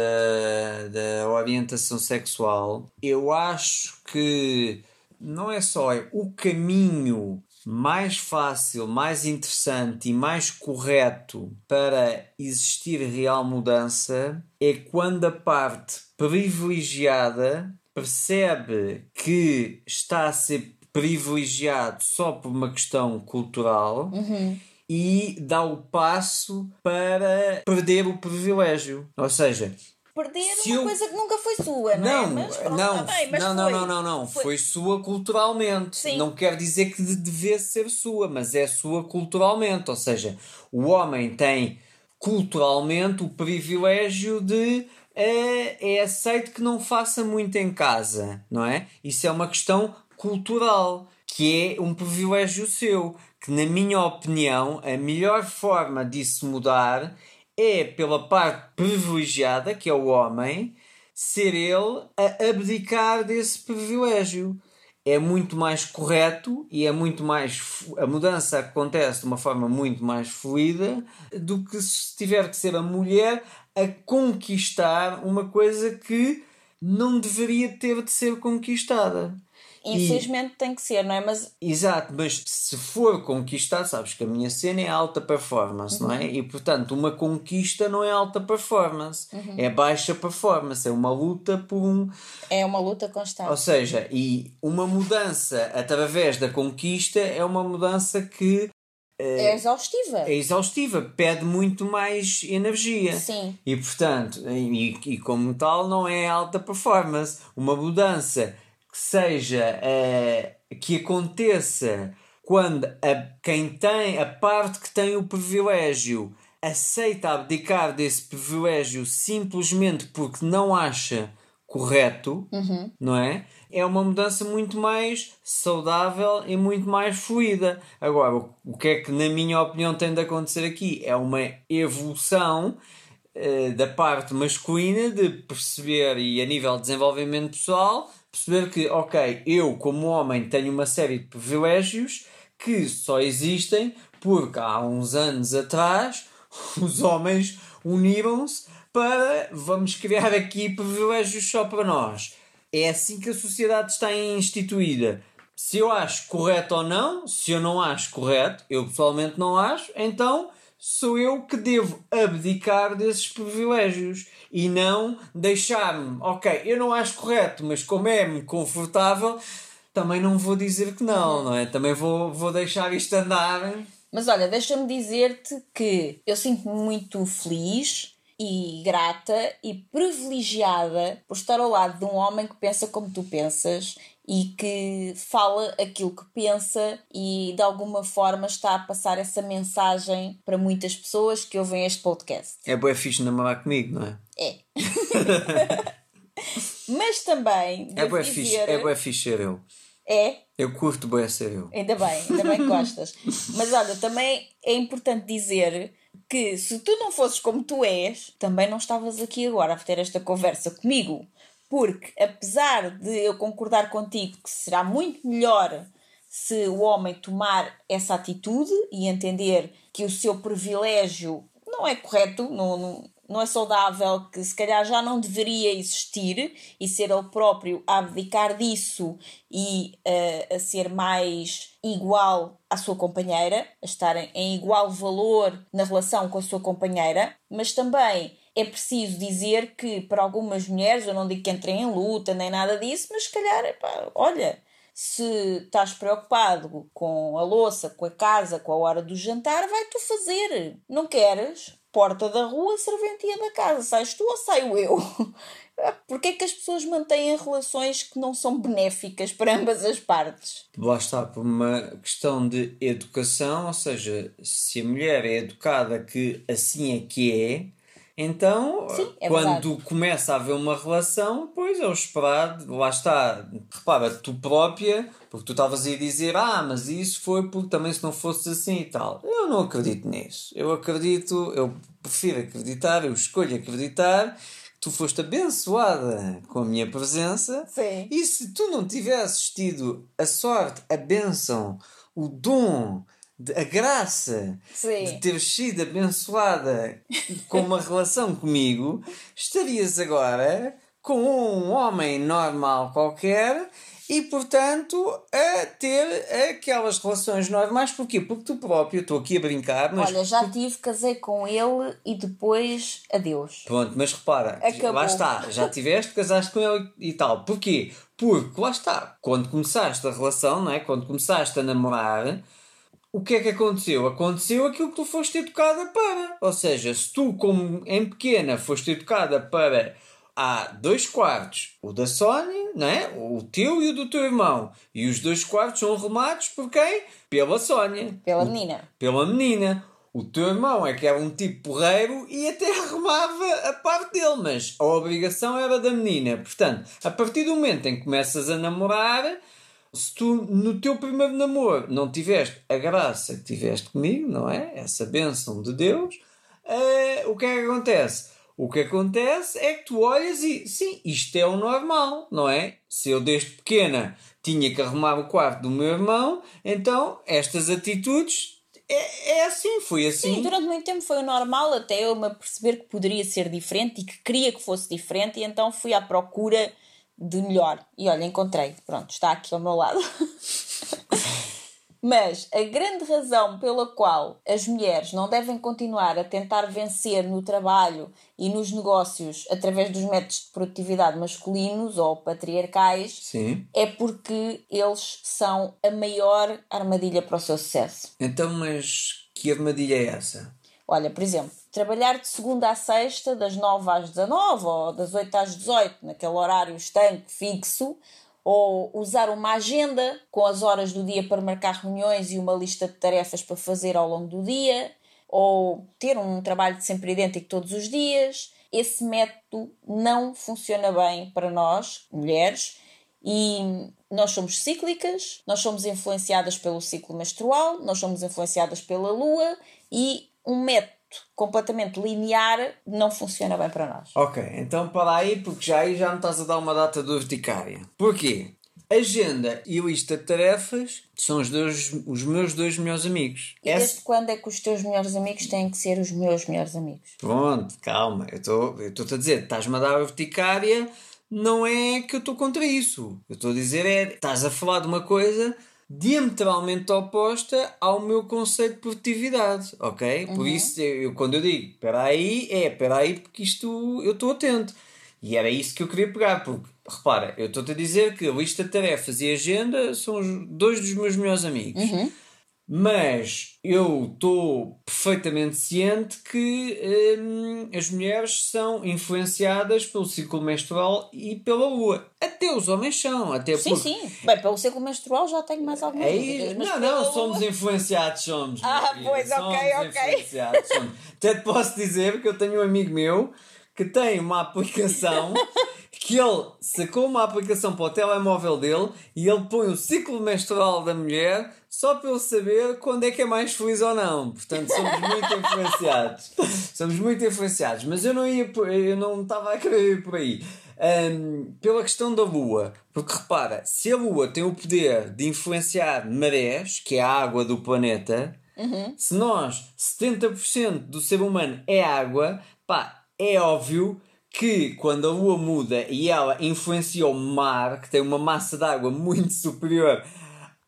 da orientação sexual, eu acho que não é só o caminho mais fácil, mais interessante e mais correto para existir real mudança é quando a parte privilegiada percebe que está a ser privilegiado só por uma questão cultural uhum. e dá o passo para perder o privilégio. Ou seja, perder Se uma eu... coisa que nunca foi sua, não, é? não é? Mas, pronto, não, tá bem, mas não, não, não, não, não, foi. foi sua culturalmente. Sim. Não quer dizer que devesse ser sua, mas é sua culturalmente. Ou seja, o homem tem culturalmente o privilégio de é, é aceito que não faça muito em casa, não é? Isso é uma questão cultural, que é um privilégio seu. Que, na minha opinião, a melhor forma disso mudar é pela parte privilegiada, que é o homem, ser ele a abdicar desse privilégio. é muito mais correto e é muito mais. A mudança acontece de uma forma muito mais fluida do que se tiver que ser a mulher a conquistar uma coisa que não deveria ter de ser conquistada. Infelizmente e, tem que ser, não é? Mas... Exato, mas se for conquistar, sabes que a minha cena é alta performance, uhum. não é? Uhum. E portanto, uma conquista não é alta performance, uhum. é baixa performance, é uma luta por um. É uma luta constante. Ou seja, e uma mudança através da conquista é uma mudança que eh, é exaustiva. É exaustiva, pede muito mais energia. Sim. E portanto, e, e como tal, não é alta performance. Uma mudança que seja uh, que aconteça quando a, quem tem a parte que tem o privilégio aceita abdicar desse privilégio simplesmente porque não acha correto, uhum. não é? É uma mudança muito mais saudável e muito mais fluida. Agora, o que é que, na minha opinião, tem de acontecer aqui? É uma evolução uh, da parte masculina de perceber, e a nível de desenvolvimento pessoal, perceber que, ok, eu como homem tenho uma série de privilégios que só existem porque há uns anos atrás os homens uniram-se para vamos criar aqui privilégios só para nós. É assim que a sociedade está instituída. Se eu acho correto ou não, se eu não acho correto, eu pessoalmente não acho, então sou eu que devo abdicar desses privilégios e não deixar-me, ok, eu não acho correto, mas como é-me confortável, também não vou dizer que não, não é? Também vou, vou deixar isto andar. Mas olha, deixa-me dizer-te que eu sinto-me muito feliz e grata e privilegiada por estar ao lado de um homem que pensa como tu pensas e que fala aquilo que pensa e de alguma forma está a passar essa mensagem para muitas pessoas que ouvem este podcast. É boa fixe namorar comigo, não é? É. Mas também. É boa fixe, é boa fixe ser eu. É? Eu curto bem ser eu. Ainda bem, ainda bem que gostas. Mas olha, também é importante dizer que se tu não fosses como tu és, também não estavas aqui agora a ter esta conversa comigo. Porque, apesar de eu concordar contigo que será muito melhor se o homem tomar essa atitude e entender que o seu privilégio não é correto, não, não, não é saudável, que se calhar já não deveria existir e ser ele próprio a abdicar disso e uh, a ser mais igual à sua companheira, a estar em igual valor na relação com a sua companheira, mas também é preciso dizer que para algumas mulheres, eu não digo que entrem em luta nem nada disso, mas se calhar, epá, olha, se estás preocupado com a louça, com a casa, com a hora do jantar, vai tu fazer. Não queres? Porta da rua, serventia da casa. Sais tu ou saio eu? Porquê é que as pessoas mantêm relações que não são benéficas para ambas as partes? Lá está, por uma questão de educação, ou seja, se a mulher é educada que assim é que é, então, Sim, é quando verdade. começa a haver uma relação, pois é o esperado, lá está. Repara, tu própria, porque tu estavas a dizer, ah, mas isso foi porque também se não fosse assim e tal. Eu não acredito nisso. Eu acredito, eu prefiro acreditar, eu escolho acreditar que tu foste abençoada com a minha presença. Sim. E se tu não tivesses tido a sorte, a bênção, o dom a graça Sim. de ter sido abençoada com uma relação comigo, estarias agora com um homem normal qualquer e, portanto, a ter aquelas relações normais. Porquê? Porque tu próprio, estou aqui a brincar, mas. Olha, já tive, casei com ele e depois adeus. Pronto, mas repara, Acabou. lá está, já tiveste, casaste com ele e tal. Porquê? Porque lá está, quando começaste a relação, não é? Quando começaste a namorar o que é que aconteceu? Aconteceu aquilo que tu foste educada para. Ou seja, se tu, como em pequena, foste educada para há dois quartos, o da Sónia, né? o teu e o do teu irmão, e os dois quartos são arrumados por quem? Pela Sónia. Pela menina. Pela menina. O teu irmão é que era um tipo porreiro e até arrumava a parte dele, mas a obrigação era da menina. Portanto, a partir do momento em que começas a namorar, se tu no teu primeiro namoro não tiveste a graça que tiveste comigo, não é? Essa bênção de Deus, uh, o que é que acontece? O que acontece é que tu olhas e, sim, isto é o normal, não é? Se eu desde pequena tinha que arrumar o quarto do meu irmão, então estas atitudes é, é assim, foi assim. Sim, durante muito tempo foi o normal, até eu me perceber que poderia ser diferente e que queria que fosse diferente, e então fui à procura de melhor. E olha, encontrei. Pronto, está aqui ao meu lado. Mas a grande razão pela qual as mulheres não devem continuar a tentar vencer no trabalho e nos negócios através dos métodos de produtividade masculinos ou patriarcais Sim. é porque eles são a maior armadilha para o seu sucesso. Então, mas que armadilha é essa? Olha, por exemplo, trabalhar de segunda a sexta, das 9 às 19 ou das 8 às 18, naquele horário estanque fixo, ou usar uma agenda com as horas do dia para marcar reuniões e uma lista de tarefas para fazer ao longo do dia, ou ter um trabalho sempre idêntico todos os dias. Esse método não funciona bem para nós, mulheres, e nós somos cíclicas, nós somos influenciadas pelo ciclo menstrual, nós somos influenciadas pela lua e um método completamente linear não funciona bem para nós. Ok, então para aí, porque já aí já me estás a dar uma data do urticária. Porquê? Agenda e lista de tarefas são os, dois, os meus dois melhores amigos. E desde quando é que os teus melhores amigos têm que ser os meus melhores amigos? Pronto, calma, eu estou-te a dizer, estás-me a dar a urticária, não é que eu estou contra isso. Eu estou a dizer é, estás a falar de uma coisa diametralmente oposta ao meu conceito de produtividade, ok? Por Uhum. isso, eu, quando eu digo, espera aí, é, espera aí, porque isto eu estou atento. E era isso que eu queria pegar, porque, repara, eu estou-te a dizer que a lista de tarefas e agenda são os dois dos meus melhores amigos. Uhum. Mas eu estou perfeitamente ciente que hum, as mulheres são influenciadas pelo ciclo menstrual e pela lua. Até os homens são, até Sim, porque sim. Bem, pelo ciclo menstrual já tenho mais algumas é dúvidas, Não, não, somos lua- influenciados, somos. Ah, pois, ok, somos ok. influenciados, somos. Até te posso dizer que eu tenho um amigo meu que tem uma aplicação que ele sacou uma aplicação para o telemóvel dele e ele põe o ciclo menstrual da mulher só para ele saber quando é que é mais feliz ou não. Portanto, somos muito influenciados. Somos muito influenciados. Mas eu não ia por- eu não estava a querer ir por aí. Ahm, pela questão da Lua, porque repara, se a Lua tem o poder de influenciar marés, que é a água do planeta, se nós 70% do ser humano é água, pá, é óbvio que quando a Lua muda e ela influencia o mar, que tem uma massa de água muito superior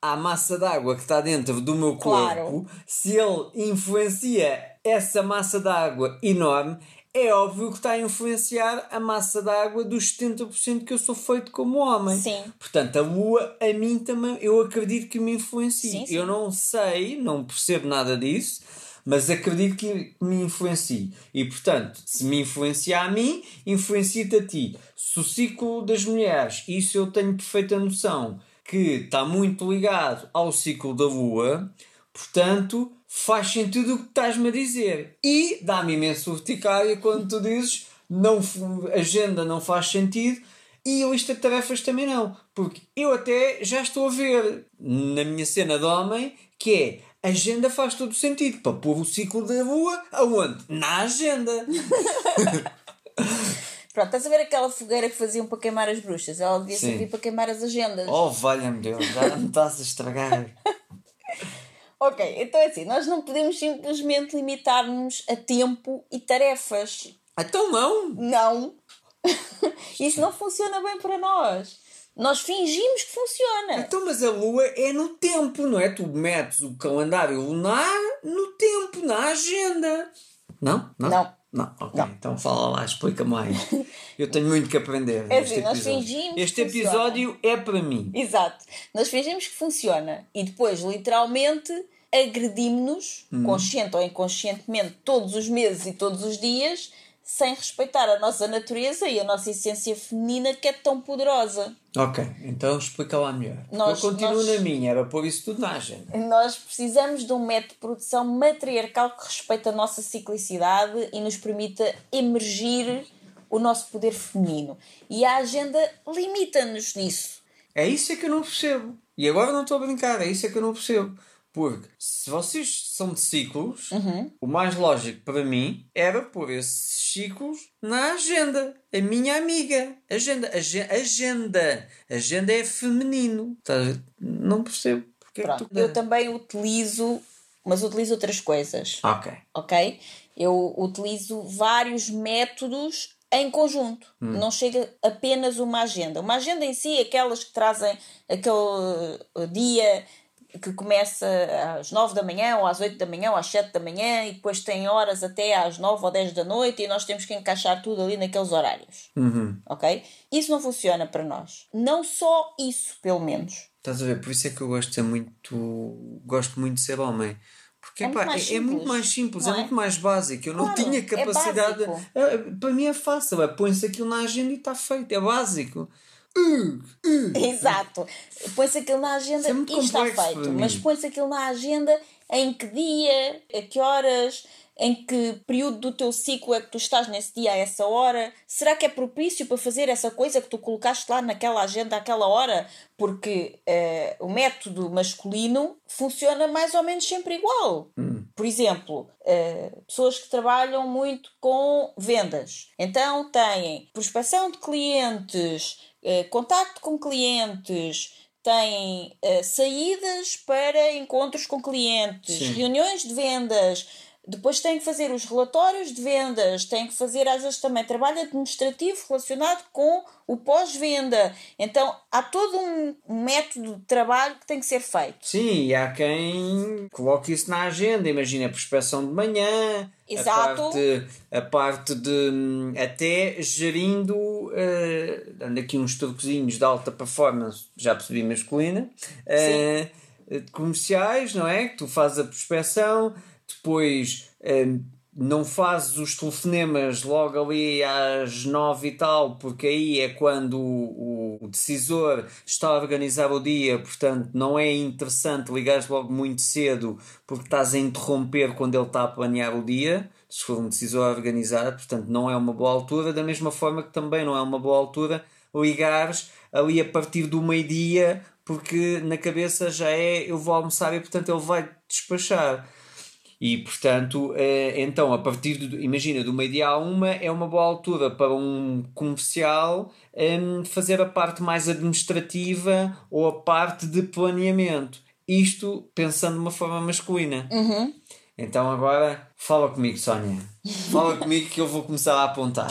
à massa de água que está dentro do meu corpo, Claro. se ele influencia essa massa de água enorme, é óbvio que está a influenciar a massa de água dos 70% que eu sou feito como homem. Sim. Portanto, a lua, a mim também, eu acredito que me influencia. Sim, sim. Eu não sei, não percebo nada disso, mas acredito que me influencie. E, portanto, se me influencia a mim, influencia-te a ti. Se o ciclo das mulheres, isso eu tenho perfeita noção, que está muito ligado ao ciclo da lua, portanto, faz sentido o que estás-me a dizer. E dá-me imenso urticária quando tu dizes não, agenda não faz sentido e a lista de tarefas também não. Porque eu até já estou a ver na minha cena de homem que é agenda faz todo o sentido para pôr o ciclo da lua aonde? Na agenda. Pronto, estás a ver aquela fogueira que faziam para queimar as bruxas? Ela devia Sim. servir para queimar as agendas. Oh, valha-me Deus, já me estás a estragar. Ok, então é assim, nós não podemos simplesmente limitar-nos a tempo e tarefas. Então não. Não! Isso não funciona bem para nós. Nós fingimos que funciona. Então, mas a lua é no tempo, não é? Tu metes o calendário lunar no tempo, na agenda. Não? Não? Não. Não, ok. Não. Então fala lá, explica mais. Eu tenho muito que aprender. É assim, nós episódio. fingimos Este episódio é para mim. Exato. Nós fingimos que funciona e depois, literalmente, agredimos-nos, consciente ou inconscientemente, todos os meses e todos os dias, sem respeitar a nossa natureza e a nossa essência feminina que é tão poderosa. Ok, então explica lá melhor. Nós- eu continuo nós- na minha, era pôr isso tudo na agenda. Nós precisamos de um método de produção matriarcal que respeite a nossa ciclicidade e nos permita emergir o nosso poder feminino. E a agenda limita-nos nisso. É isso é que eu não percebo. E agora não estou a brincar, é isso é que eu não percebo. Porque se vocês são de ciclos, Uhum. o mais lógico para mim era pôr esses ciclos na agenda. A minha amiga. Agenda. Agen- Agenda. Agenda é feminino. Ver? Não percebo porque é Pronto. que tu... Eu também utilizo, mas utilizo outras coisas. Ok. ok? Eu utilizo vários métodos em conjunto. Não chega apenas uma agenda. Uma agenda em si é aquelas que trazem aquele eh, dia que começa às 9 da manhã, ou às 8 da manhã, ou às 7 da manhã, e depois tem horas até às 9 ou 10 da noite, e nós temos que encaixar tudo ali naqueles horários. Uhum. Ok? Isso não funciona para nós. Não só isso, pelo menos. Estás a ver? Por isso é que eu gosto de ser muito. Gosto muito de ser homem. Porque É muito mais é, é muito simples, mais simples, é é? muito mais básico. Eu não Claro, tinha é capacidade. É, para mim é fácil, é, põe-se aquilo na agenda e está feito, é básico. Uh, uh. Exato. Põe-se aquilo na agenda é e está feito. Mas põe-se aquilo na agenda em que dia, a que horas, em que período do teu ciclo é que tu estás nesse dia a essa hora? Será que é propício para fazer essa coisa que tu colocaste lá naquela agenda àquela hora? Porque eh, o método masculino funciona mais ou menos sempre igual. Por exemplo, eh, pessoas que trabalham muito com vendas. Então têm prospecção de clientes, eh, contacto com clientes, têm eh, saídas para encontros com clientes, Sim. reuniões de vendas. Depois têm que fazer os relatórios de vendas, têm que fazer às vezes também trabalho administrativo relacionado com o pós-venda. Então há todo um método de trabalho que tem que ser feito. Sim, e há quem coloque isso na agenda. Imagina a prospeção de manhã, Exato. a parte, a parte de até gerindo uh, dando aqui uns truquezinhos de alta performance, já percebi masculina, de comerciais, não é? Que tu fazes a prospeção, depois hum, não fazes os telefonemas logo ali às nove e tal, porque aí é quando o, o decisor está a organizar o dia, portanto não é interessante ligares logo muito cedo porque estás a interromper quando ele está a planear o dia, se for um decisor a organizar, portanto não é uma boa altura, da mesma forma que também não é uma boa altura ligares ali a partir do meio-dia, porque na cabeça já é eu vou almoçar e portanto ele vai despachar. E portanto, eh, então a partir do, imagina, do meio-dia à uma é uma boa altura para um comercial em fazer a parte mais administrativa ou a parte de planeamento. Isto pensando de uma forma masculina. Então agora fala comigo, Sónia. Fala comigo que eu vou começar a apontar.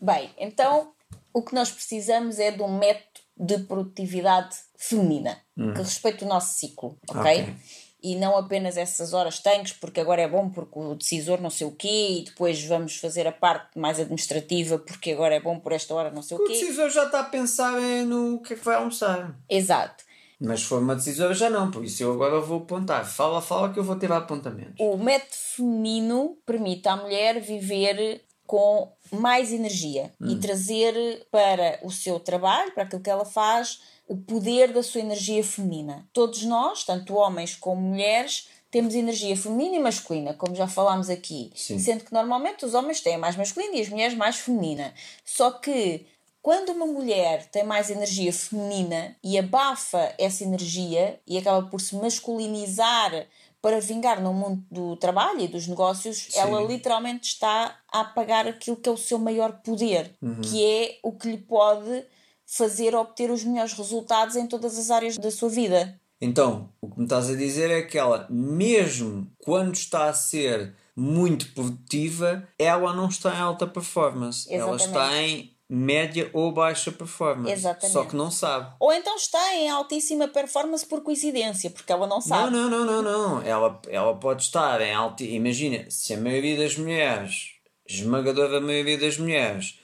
Bem, então o que nós precisamos é de um método de produtividade feminina que respeite o nosso ciclo, ok? Ok. E não apenas essas horas tanques, porque agora é bom porque o decisor não sei o quê, e depois vamos fazer a parte mais administrativa porque agora é bom por esta hora não sei o O quê. decisor já está a pensar no que é que vai almoçar. Exato. Mas se for uma decisora já não, por isso eu agora vou apontar. Fala, fala que eu vou ter apontamentos. O método feminino permite à mulher viver com mais energia e trazer para o seu trabalho, para aquilo que ela faz, o poder da sua energia feminina. Todos nós, tanto homens como mulheres, temos energia feminina e masculina, como já falámos aqui. Sim. Sendo que normalmente os homens têm mais masculina e as mulheres mais feminina. Só que quando uma mulher tem mais energia feminina e abafa essa energia e acaba por se masculinizar para vingar no mundo do trabalho e dos negócios, ela literalmente está a apagar aquilo que é o seu maior poder, que é o que lhe pode fazer obter os melhores resultados em todas as áreas da sua vida. Então, o que me estás a dizer é que ela, mesmo quando está a ser muito produtiva, ela não está em alta performance. Ela Exatamente. está em média ou baixa performance. Exatamente. Só que não sabe. Ou então está em altíssima performance por coincidência, porque ela não sabe. Não, não, não, não, não. Ela, ela pode estar em alta. Imagina, se a maioria das mulheres, esmagadora maioria das mulheres,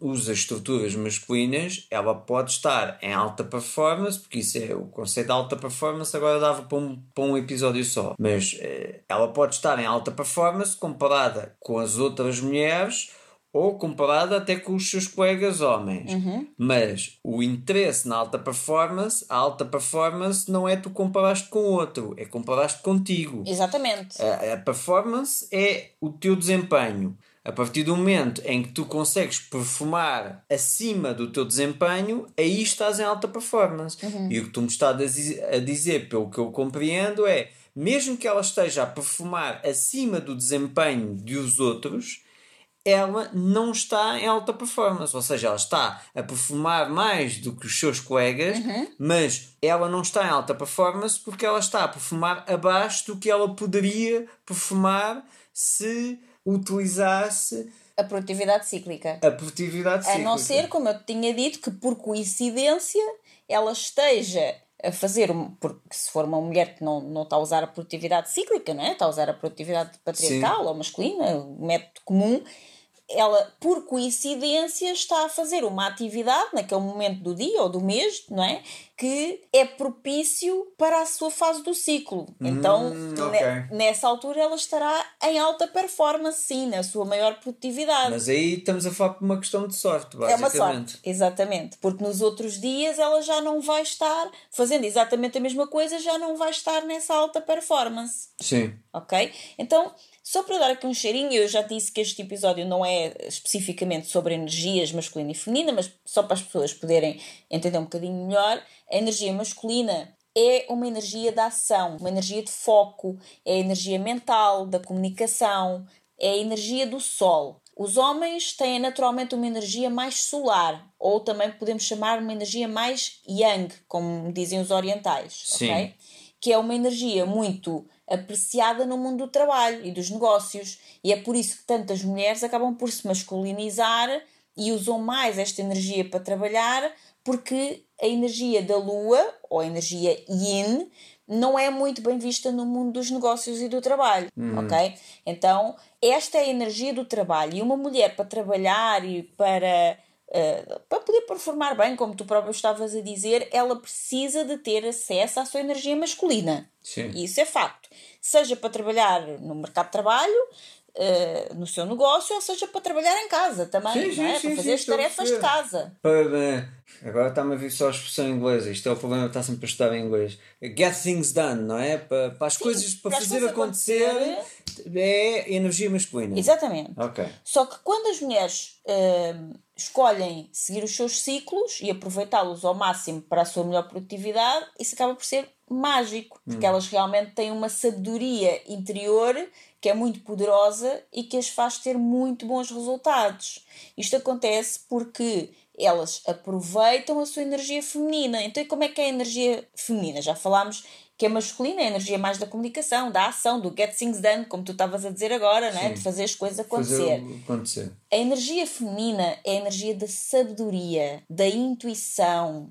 usa estruturas masculinas, ela pode estar em alta performance, porque isso é o conceito de alta performance, agora dava para um, para um episódio só. Mas eh, ela pode estar em alta performance comparada com as outras mulheres ou comparada até com os seus colegas homens. Mas o interesse na alta performance, a alta performance não é tu comparaste com outro, é comparaste contigo. Exatamente. A, a performance é o teu desempenho. A partir do momento em que tu consegues performar acima do teu desempenho, aí estás em alta performance. Uhum. E o que tu me estás a dizer, pelo que eu compreendo, é mesmo que ela esteja a performar acima do desempenho dos outros, ela não está em alta performance, ou seja, ela está a performar mais do que os seus colegas, Uhum. mas ela não está em alta performance porque ela está a performar abaixo do que ela poderia performar se utilizasse A produtividade cíclica. a produtividade A cíclica. não ser, como eu te tinha dito, que por coincidência ela esteja a fazer, um- porque se for uma mulher que não, não está a usar a produtividade cíclica, não é? está a usar a produtividade patriarcal ou masculina, o método comum, ela, por coincidência, está a fazer uma atividade naquele momento do dia ou do mês, não é? Que é propício para a sua fase do ciclo. Então, Hum, ne- ok. nessa altura, ela estará em alta performance, sim, na sua maior produtividade. Mas aí estamos a falar por uma questão de sorte, É uma basicamente. sorte, exatamente. Porque nos outros dias ela já não vai estar fazendo exatamente a mesma coisa, já não vai estar nessa alta performance. Sim. Ok? Então, só para dar aqui um cheirinho, eu já disse que este episódio não é especificamente sobre energias masculina e feminina, mas só para as pessoas poderem entender um bocadinho melhor, a energia masculina é uma energia da ação, uma energia de foco, é a energia mental, da comunicação, é a energia do sol. Os homens têm naturalmente uma energia mais solar, ou também podemos chamar uma energia mais yang, como dizem os orientais. Sim. ok? Que é uma energia muito apreciada no mundo do trabalho e dos negócios. E é por isso que tantas mulheres acabam por se masculinizar e usam mais esta energia para trabalhar, porque a energia da lua, ou a energia yin, não é muito bem vista no mundo dos negócios e do trabalho, ok? Então, esta é a energia do trabalho. E uma mulher para trabalhar e para Uh, para poder performar bem, como tu próprio estavas a dizer, ela precisa de ter acesso à sua energia masculina. Sim. Isso é facto. Seja para trabalhar no mercado de trabalho, uh, no seu negócio, ou seja para trabalhar em casa também, Sim, é? sim, para fazer sim, as tarefas de casa. Para, agora está-me a vir só a expressão inglesa. Isto é o problema estar sempre a estudar em inglês. Get things done, não é? Para, para as coisas, para, para fazer coisas acontecer, é energia masculina. Exatamente. Ok. Só que quando as mulheres hum, escolhem seguir os seus ciclos e aproveitá-los ao máximo para a sua melhor produtividade, isso acaba por ser mágico, porque elas realmente têm uma sabedoria interior que é muito poderosa e que as faz ter muito bons resultados. Isto acontece porque elas aproveitam a sua energia feminina. Então, como é que é a energia feminina? Já falámos que a masculina é a energia mais da comunicação, da ação, do get things done, como tu estavas a dizer agora, é? Sim. de fazer as coisas acontecer. acontecer. A energia feminina é a energia da sabedoria, da intuição,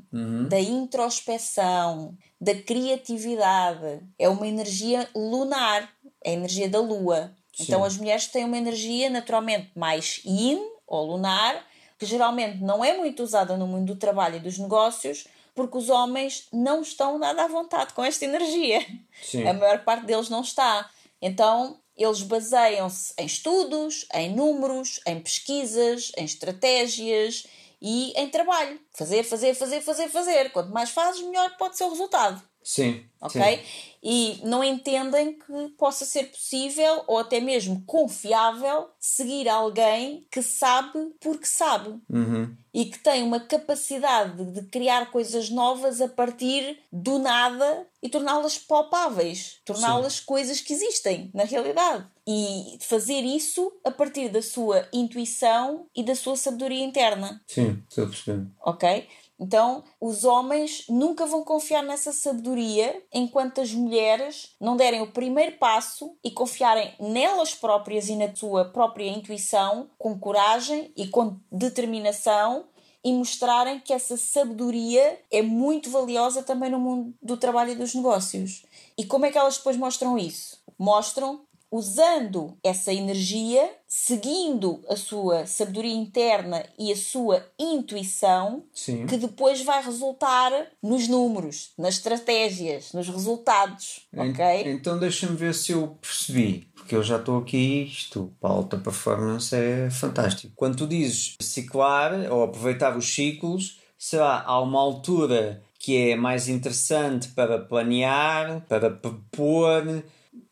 da introspeção, da criatividade. É uma energia lunar, é a energia da lua. Então as mulheres têm uma energia naturalmente mais yin ou lunar, que geralmente não é muito usada no mundo do trabalho e dos negócios, porque os homens não estão nada à vontade com esta energia. Sim. A maior parte deles não está. Então, eles baseiam-se em estudos, em números, em pesquisas, em estratégias e em trabalho. Fazer, fazer, fazer, fazer, fazer. Quanto mais fazes, melhor pode ser o resultado. Sim. Ok? sim. E não entendem que possa ser possível ou até mesmo confiável seguir alguém que sabe porque sabe Uhum. e que tem uma capacidade de criar coisas novas a partir do nada e torná-las palpáveis, torná-las coisas que existem na realidade. E fazer isso a partir da sua intuição e da sua sabedoria interna, Sim, estou a perceber. ok? Então, os homens nunca vão confiar nessa sabedoria enquanto as mulheres não derem o primeiro passo e confiarem nelas próprias e na sua própria intuição, com coragem e com determinação e mostrarem que essa sabedoria é muito valiosa também no mundo do trabalho e dos negócios. E como é que elas depois mostram isso? Mostram usando essa energia, seguindo a sua sabedoria interna e a sua intuição, Sim. que depois vai resultar nos números, nas estratégias, nos resultados, En- ok? Então deixa-me ver se eu percebi, porque eu já estou aqui, isto para a alta performance é fantástico. Quando tu dizes ciclar ou aproveitar os ciclos, será há uma altura que é mais interessante para planear, para propor,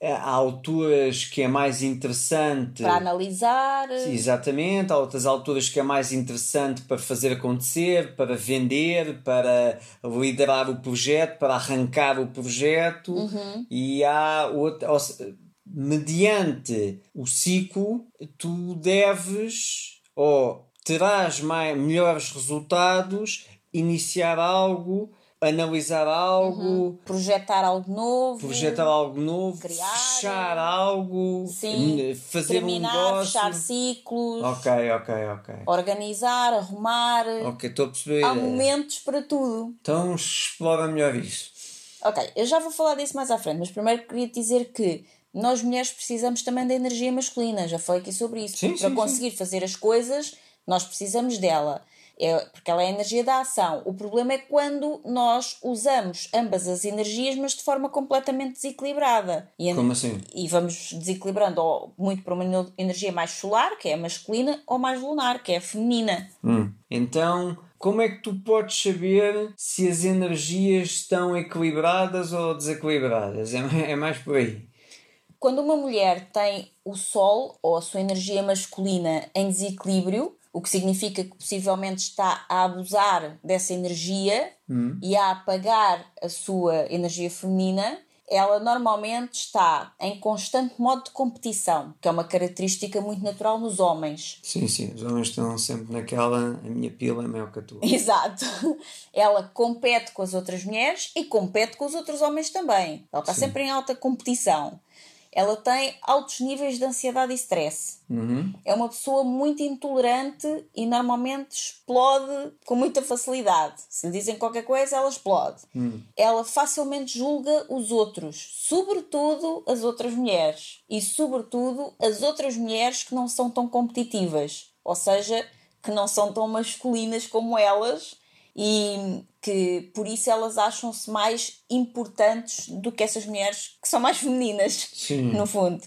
há alturas que é mais interessante para analisar. Exatamente, há outras alturas que é mais interessante para fazer acontecer, para vender, para liderar o projeto, para arrancar o projeto, Uhum. e há outra. Mediante o ciclo, tu deves ou terás mais, melhores resultados, iniciar algo, analisar algo, Projetar algo novo. projetar algo novo, Criar. fechar algo, Sim. n- fazer terminar, um negócio. fechar ciclos. Ok, ok, ok. Organizar, arrumar. Ok, estou a perceber. Há momentos para tudo. Então explora melhor isso. Ok, eu já vou falar disso mais à frente, mas primeiro queria dizer que nós mulheres precisamos também da energia masculina. Já falei aqui sobre isso. Sim, para sim, conseguir fazer as coisas, nós precisamos dela. É, porque ela é a energia da ação. O problema é quando nós usamos ambas as energias, mas de forma completamente desequilibrada. E, Como assim? e vamos desequilibrando ou muito para uma energia mais solar, que é a masculina, ou mais lunar, que é a feminina. Hum. Então, como é que tu podes saber se as energias estão equilibradas ou desequilibradas? É, é mais por aí. Quando uma mulher tem o Sol ou a sua energia masculina em desequilíbrio, o que significa que possivelmente está a abusar dessa energia e a apagar a sua energia feminina, ela normalmente está em constante modo de competição, que é uma característica muito natural nos homens. Sim, sim. Os homens estão sempre naquela. A minha pila é maior que a tua. Exato. Ela compete com as outras mulheres e compete com os outros homens também. Ela está sempre em alta competição. Ela tem altos níveis de ansiedade e stress. Uhum. É uma pessoa muito intolerante e normalmente explode com muita facilidade. Se lhe dizem qualquer coisa, ela explode. Ela facilmente julga os outros, sobretudo as outras mulheres. E, sobretudo, as outras mulheres que não são tão competitivas. Ou seja, que não são tão masculinas como elas e que por isso elas acham-se mais importantes do que essas mulheres que são mais femininas, Sim. no fundo.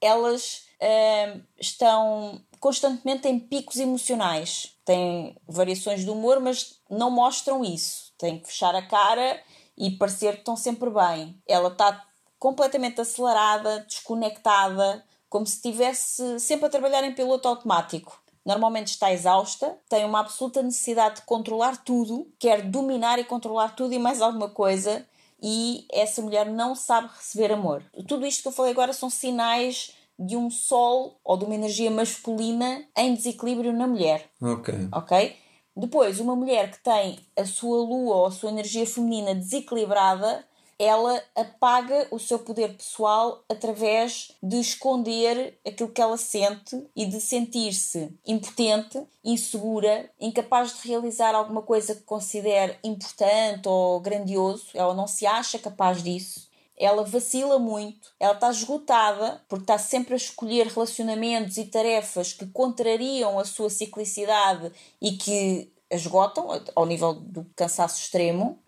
Elas ahm, estão constantemente em picos emocionais, têm variações de humor, mas não mostram isso. Têm que fechar a cara e parecer que estão sempre bem. Ela está completamente acelerada, desconectada, como se estivesse sempre a trabalhar em piloto automático. Normalmente está exausta, tem uma absoluta necessidade de controlar tudo, quer dominar e controlar tudo e mais alguma coisa, e essa mulher não sabe receber amor. Tudo isto que eu falei agora são sinais de um sol ou de uma energia masculina em desequilíbrio na mulher Ok. ok? Depois, uma mulher que tem a sua lua ou a sua energia feminina desequilibrada, ela apaga o seu poder pessoal através de esconder aquilo que ela sente e de sentir-se impotente, insegura, incapaz de realizar alguma coisa que considere importante ou grandioso. Ela não se acha capaz disso ela vacila muito, ela está esgotada porque está sempre a escolher relacionamentos e tarefas que contrariam a sua ciclicidade e que a esgotam ao nível do cansaço extremo.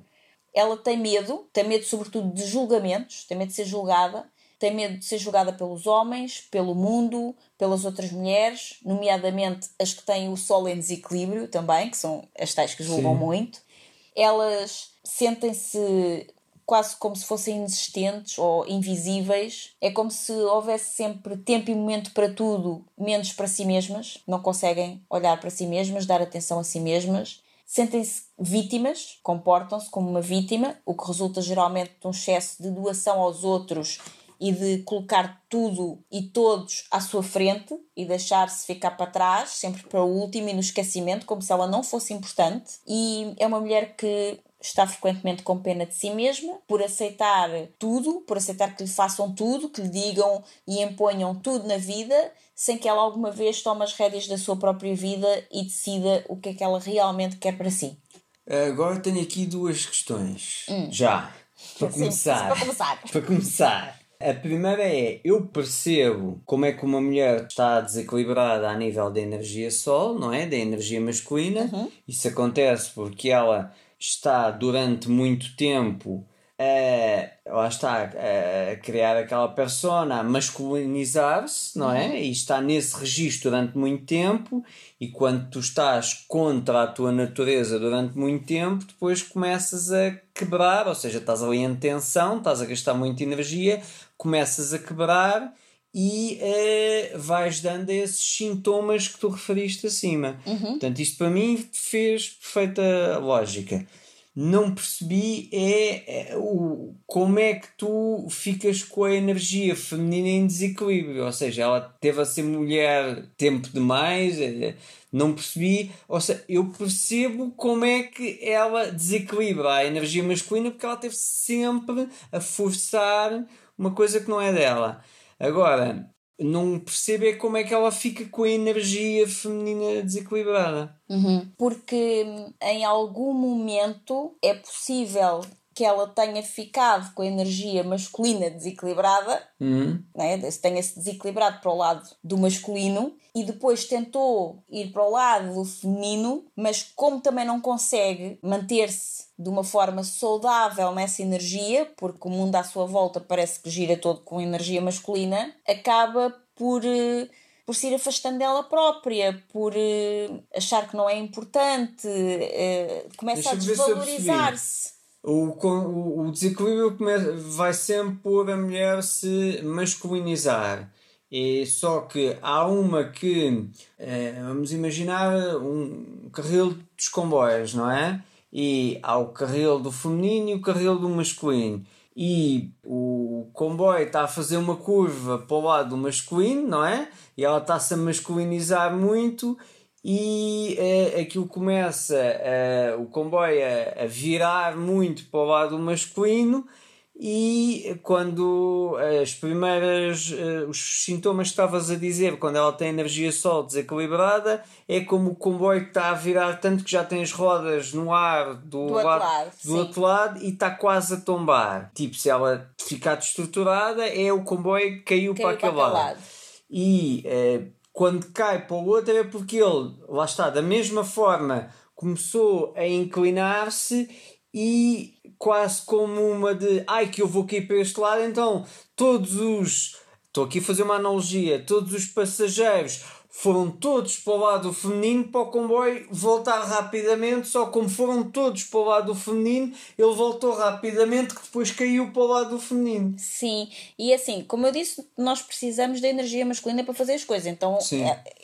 Ela tem medo, tem medo sobretudo de julgamentos, tem medo de ser julgada, tem medo de ser julgada pelos homens, pelo mundo, pelas outras mulheres, nomeadamente as que têm o sol em desequilíbrio também, que são as tais que julgam Sim. muito. Elas sentem-se quase como se fossem inexistentes ou invisíveis. É como se houvesse sempre tempo e momento para tudo, menos para si mesmas. Não conseguem olhar para si mesmas, dar atenção a si mesmas. Sentem-se vítimas, comportam-se como uma vítima, o que resulta geralmente de um excesso de doação aos outros e de colocar tudo e todos à sua frente e deixar-se ficar para trás, sempre para o último e no esquecimento, como se ela não fosse importante. E é uma mulher que está frequentemente com pena de si mesma por aceitar tudo, por aceitar que lhe façam tudo, que lhe digam e imponham tudo na vida, sem que ela alguma vez tome as rédeas da sua própria vida e decida o que é que ela realmente quer para si. Agora tenho aqui duas questões. Já. Para Sim, começar. para começar. Para começar. A primeira é, eu percebo como é que uma mulher está desequilibrada a nível da energia sol, não é? Da energia masculina. Isso acontece porque ela está durante muito tempo a, lá está, a criar aquela persona, a masculinizar-se, não é? E está nesse registro durante muito tempo, e quando tu estás contra a tua natureza durante muito tempo, depois começas a quebrar, ou seja, estás ali em tensão, estás a gastar muita energia, começas a quebrar e uh, vais dando esses sintomas que tu referiste acima. Uhum. Portanto, isto para mim fez perfeita lógica. Não percebi é, é, o, como é que tu ficas com a energia feminina em desequilíbrio. Ou seja, ela teve a ser mulher tempo demais. É, não percebi. Ou seja, eu percebo como é que ela desequilibra a energia masculina porque ela teve sempre a forçar uma coisa que não é dela. Agora, não percebo é como é que ela fica com a energia feminina desequilibrada. Uhum. Porque em algum momento é possível que ela tenha ficado com a energia masculina desequilibrada, uhum. né? tenha-se desequilibrado para o lado do masculino e depois tentou ir para o lado do feminino, mas como também não consegue manter-se de uma forma saudável nessa energia, porque o mundo à sua volta parece que gira todo com energia masculina, acaba por eh, por se ir afastando dela própria, por uh, achar que não é importante, uh, começa a desvalorizar-se. O, o, o desequilíbrio vai sempre por a mulher se masculinizar. E só que há uma que, eh, vamos imaginar, um carril dos comboios, não é? E há o carril do feminino e o carril do masculino. E o comboio está a fazer uma curva para o lado do masculino, não é? E ela está-se a masculinizar muito e uh, aquilo começa uh, o comboio a, a, virar muito para o lado masculino e quando as primeiras uh, os sintomas que estavas a dizer quando ela tem energia sol desequilibrada é como o comboio que está a virar tanto que já tem as rodas no ar do, do, lado, outro, lado, do outro lado e está quase a tombar tipo se ela ficar destruturada é o comboio que caiu, caiu para aquele lado. lado. e uh, quando cai para o outro é porque ele, lá está, da mesma forma começou a inclinar-se e quase como uma de ai que eu vou cair para este lado, então todos os. Estou aqui a fazer uma analogia, todos os passageiros foram todos para o lado feminino para o comboio voltar rapidamente, só como foram todos para o lado feminino, ele voltou rapidamente que depois caiu para o lado feminino. Sim, e assim, como eu disse, nós precisamos da energia masculina para fazer as coisas, então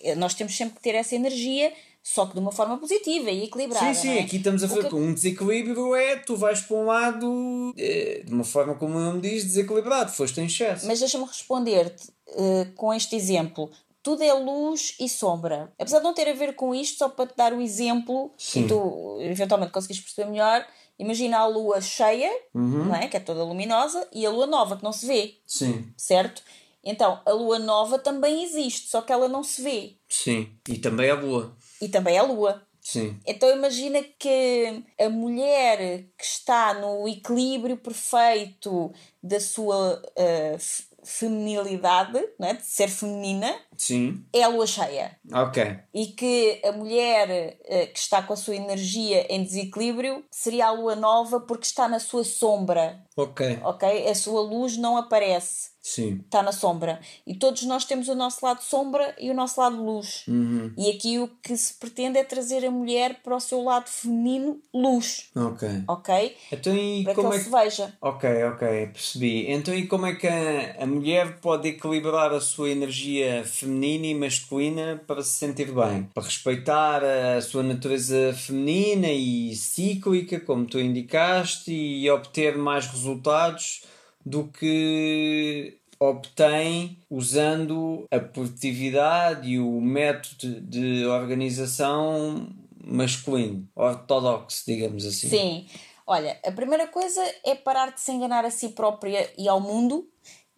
é, nós temos sempre que ter essa energia só que de uma forma positiva e equilibrada. Sim, sim, é? aqui estamos a falar que... um desequilíbrio é tu vais para um lado é, de uma forma como o nome diz, desequilibrado, foste em excesso. Mas deixa-me responder-te uh, com este exemplo tudo é luz e sombra. Apesar de não ter a ver com isto, só para te dar o exemplo Sim. e tu eventualmente conseguires perceber melhor, imagina a lua cheia, uhum. não é? que é toda luminosa, e a lua nova que não se vê. Sim. Certo? Então, a lua nova também existe, só que ela não se vê. Sim, e também a lua. E também a lua. Sim. Então imagina que a mulher que está no equilíbrio perfeito da sua uh, feminilidade, né, de ser feminina, Sim. é a lua cheia. Ok. E que a mulher uh, que está com a sua energia em desequilíbrio seria a lua nova porque está na sua sombra. Ok. Ok? A sua luz não aparece. Sim. Está na sombra. E todos nós temos o nosso lado sombra e o nosso lado luz. Uhum. E aqui o que se pretende é trazer a mulher para o seu lado feminino, luz. Ok. Ok? Então, e para como que é ele se veja. Ok, ok, percebi. Então, e como é que a, a mulher pode equilibrar a sua energia feminina e masculina para se sentir bem? Para respeitar a sua natureza feminina e cíclica, como tu indicaste, e obter mais resultados do que obtém usando a produtividade e o método de organização masculino, ortodoxo, digamos assim. Sim. Olha, a primeira coisa é parar de se enganar a si própria e ao mundo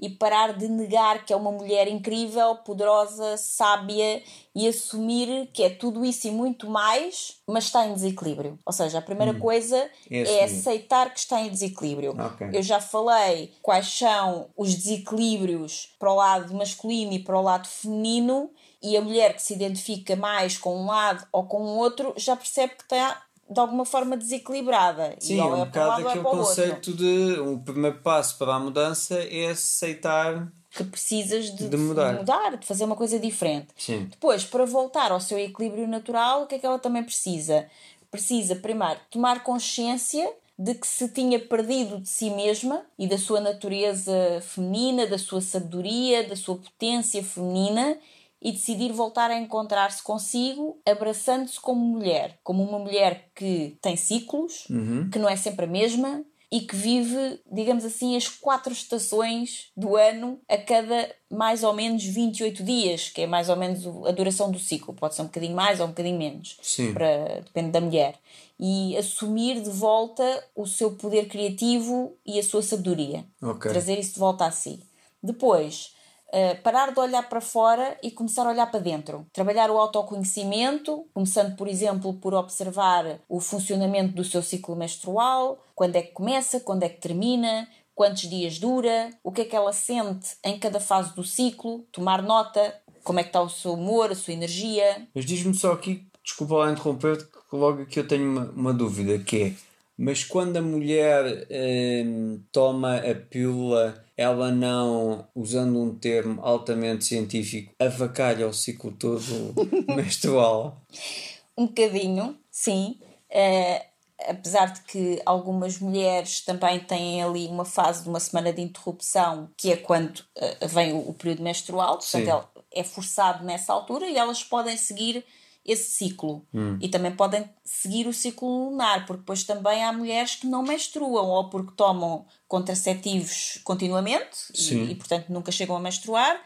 e parar de negar que é uma mulher incrível, poderosa, sábia e assumir que é tudo isso e muito mais, mas está em desequilíbrio. Ou seja, a primeira hum. coisa é, é aceitar que está em desequilíbrio. Okay. Eu já falei quais são os desequilíbrios para o lado masculino e para o lado feminino, e a mulher que se identifica mais com um lado ou com o outro já percebe que está de alguma forma desequilibrada. Sim, e é ou um é um bocado lado ou é aquele para o outro. conceito de o primeiro passo para a mudança é aceitar. Que precisas de, De mudar. de mudar, de fazer uma coisa diferente. Sim. Depois, para voltar ao seu equilíbrio natural, o que é que ela também precisa? Precisa, primeiro, tomar consciência de que se tinha perdido de si mesma e da sua natureza feminina, da sua sabedoria, da sua potência feminina e decidir voltar a encontrar-se consigo, abraçando-se como mulher, como uma mulher que tem ciclos, que não é sempre a mesma e que vive, digamos assim, as quatro estações do ano a cada mais ou menos 28 dias, que é mais ou menos a duração do ciclo. Pode ser um bocadinho mais ou um bocadinho menos, Sim. para, depende da mulher. E assumir de volta o seu poder criativo e a sua sabedoria. Ok. Trazer isso de volta a si. Depois, eh, parar de olhar para fora e começar a olhar para dentro. Trabalhar o autoconhecimento, começando, por exemplo, por observar o funcionamento do seu ciclo menstrual, quando é que começa, quando é que termina, quantos dias dura, o que é que ela sente em cada fase do ciclo, tomar nota, como é que está o seu humor, a sua energia. Mas diz-me só aqui, desculpa lá interromper-te, que logo aqui eu tenho uma, uma dúvida, que é, mas quando a mulher hum, toma a pílula, ela não, usando um termo altamente científico, avacalha o ciclo todo menstrual? Um bocadinho, sim. Eh, apesar de que algumas mulheres também têm ali uma fase de uma semana de interrupção, que é quando eh, vem o, o período menstrual, portanto, ela é forçado nessa altura e elas podem seguir esse ciclo. E também podem seguir o ciclo lunar, porque depois também há mulheres que não menstruam ou porque tomam contraceptivos continuamente e, e, portanto, nunca chegam a menstruar,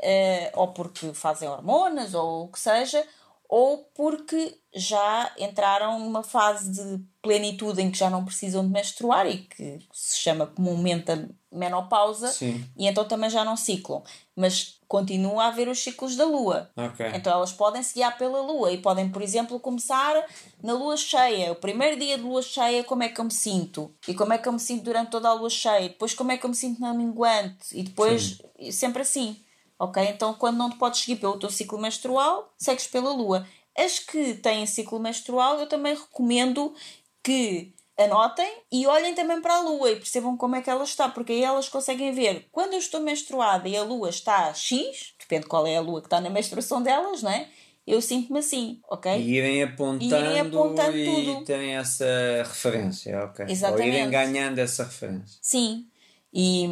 eh, ou porque fazem hormonas ou o que seja, ou porque já entraram numa fase de plenitude em que já não precisam de menstruar e que se chama comumente a menopausa, Sim. e então também já não ciclam. Mas continua a haver os ciclos da lua. Ok. Então elas podem se guiar pela lua e podem, por exemplo, começar na lua cheia. O primeiro dia de lua cheia, como é que eu me sinto? E como é que eu me sinto durante toda a lua cheia? Depois, como é que eu me sinto na minguante? E depois, sempre assim. Ok? Então, quando não te podes seguir pelo teu ciclo menstrual, segues pela lua. As que têm ciclo menstrual, eu também recomendo que anotem e olhem também para a lua e percebam como é que ela está, porque aí elas conseguem ver quando eu estou menstruada e a lua está X, depende qual é a lua que está na menstruação delas, não é? Eu sinto-me assim, ok? E irem apontando, irem apontando e tudo. terem essa referência, ok. Ou Exatamente. irem ganhando essa referência. Sim. E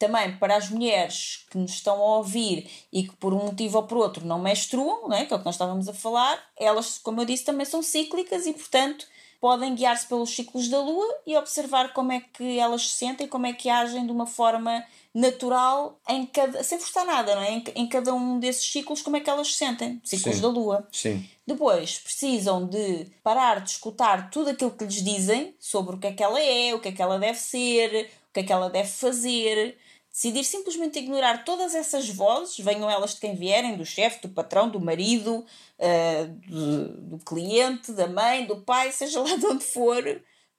também para as mulheres que nos estão a ouvir e que por um motivo ou por outro não menstruam, não é? que é o que nós estávamos a falar, elas, como eu disse, também são cíclicas e, portanto, podem guiar-se pelos ciclos da lua e observar como é que elas se sentem, como é que agem de uma forma natural em cada, sem forçar nada, não é? Em, em cada um desses ciclos, como é que elas se sentem, ciclos Sim. da lua. Sim. Depois precisam de parar de escutar tudo aquilo que lhes dizem sobre o que é que ela é, o que é que ela deve ser, que é que ela deve fazer. Decidir simplesmente ignorar todas essas vozes, venham elas de quem vierem, do chefe, do patrão, do marido, ah, do, do cliente, da mãe, do pai, seja lá de onde for.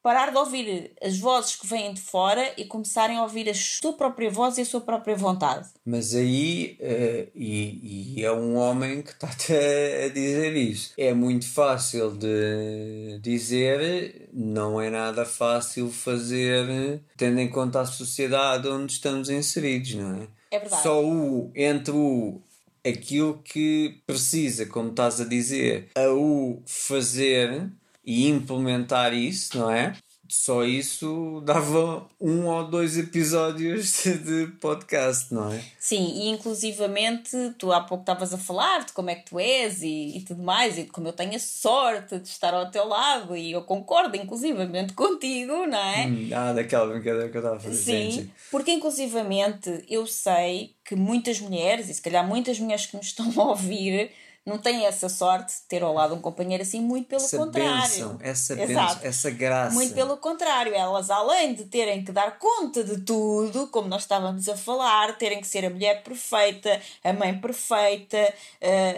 Parar de ouvir as vozes que vêm de fora e começarem a ouvir a sua própria voz e a sua própria vontade. Mas aí, eh, e, e é um homem que está a dizer isso. É muito fácil de dizer, não é nada fácil fazer, tendo em conta a sociedade onde estamos inseridos, não é? É verdade. Só o, entre o aquilo que precisa, como estás a dizer, a o fazer e implementar isso, não é? Só isso dava um ou dois episódios de podcast, não é? Sim, e inclusivamente tu há pouco estavas a falar de como é que tu és e, e tudo mais, e de como eu tenho a sorte de estar ao teu lado, e eu concordo inclusivamente contigo, não é? Hum, Ah, daquela brincadeira que eu estava a fazer. Sim, sim. porque inclusivamente eu sei que muitas mulheres, e se calhar muitas mulheres que nos estão a ouvir, não têm essa sorte de ter ao lado um companheiro assim, muito pelo Essa contrário. bênção, essa bênção, essa graça. Muito pelo contrário, elas além de terem que dar conta de tudo, como nós estávamos a falar, terem que ser a mulher perfeita, a mãe perfeita,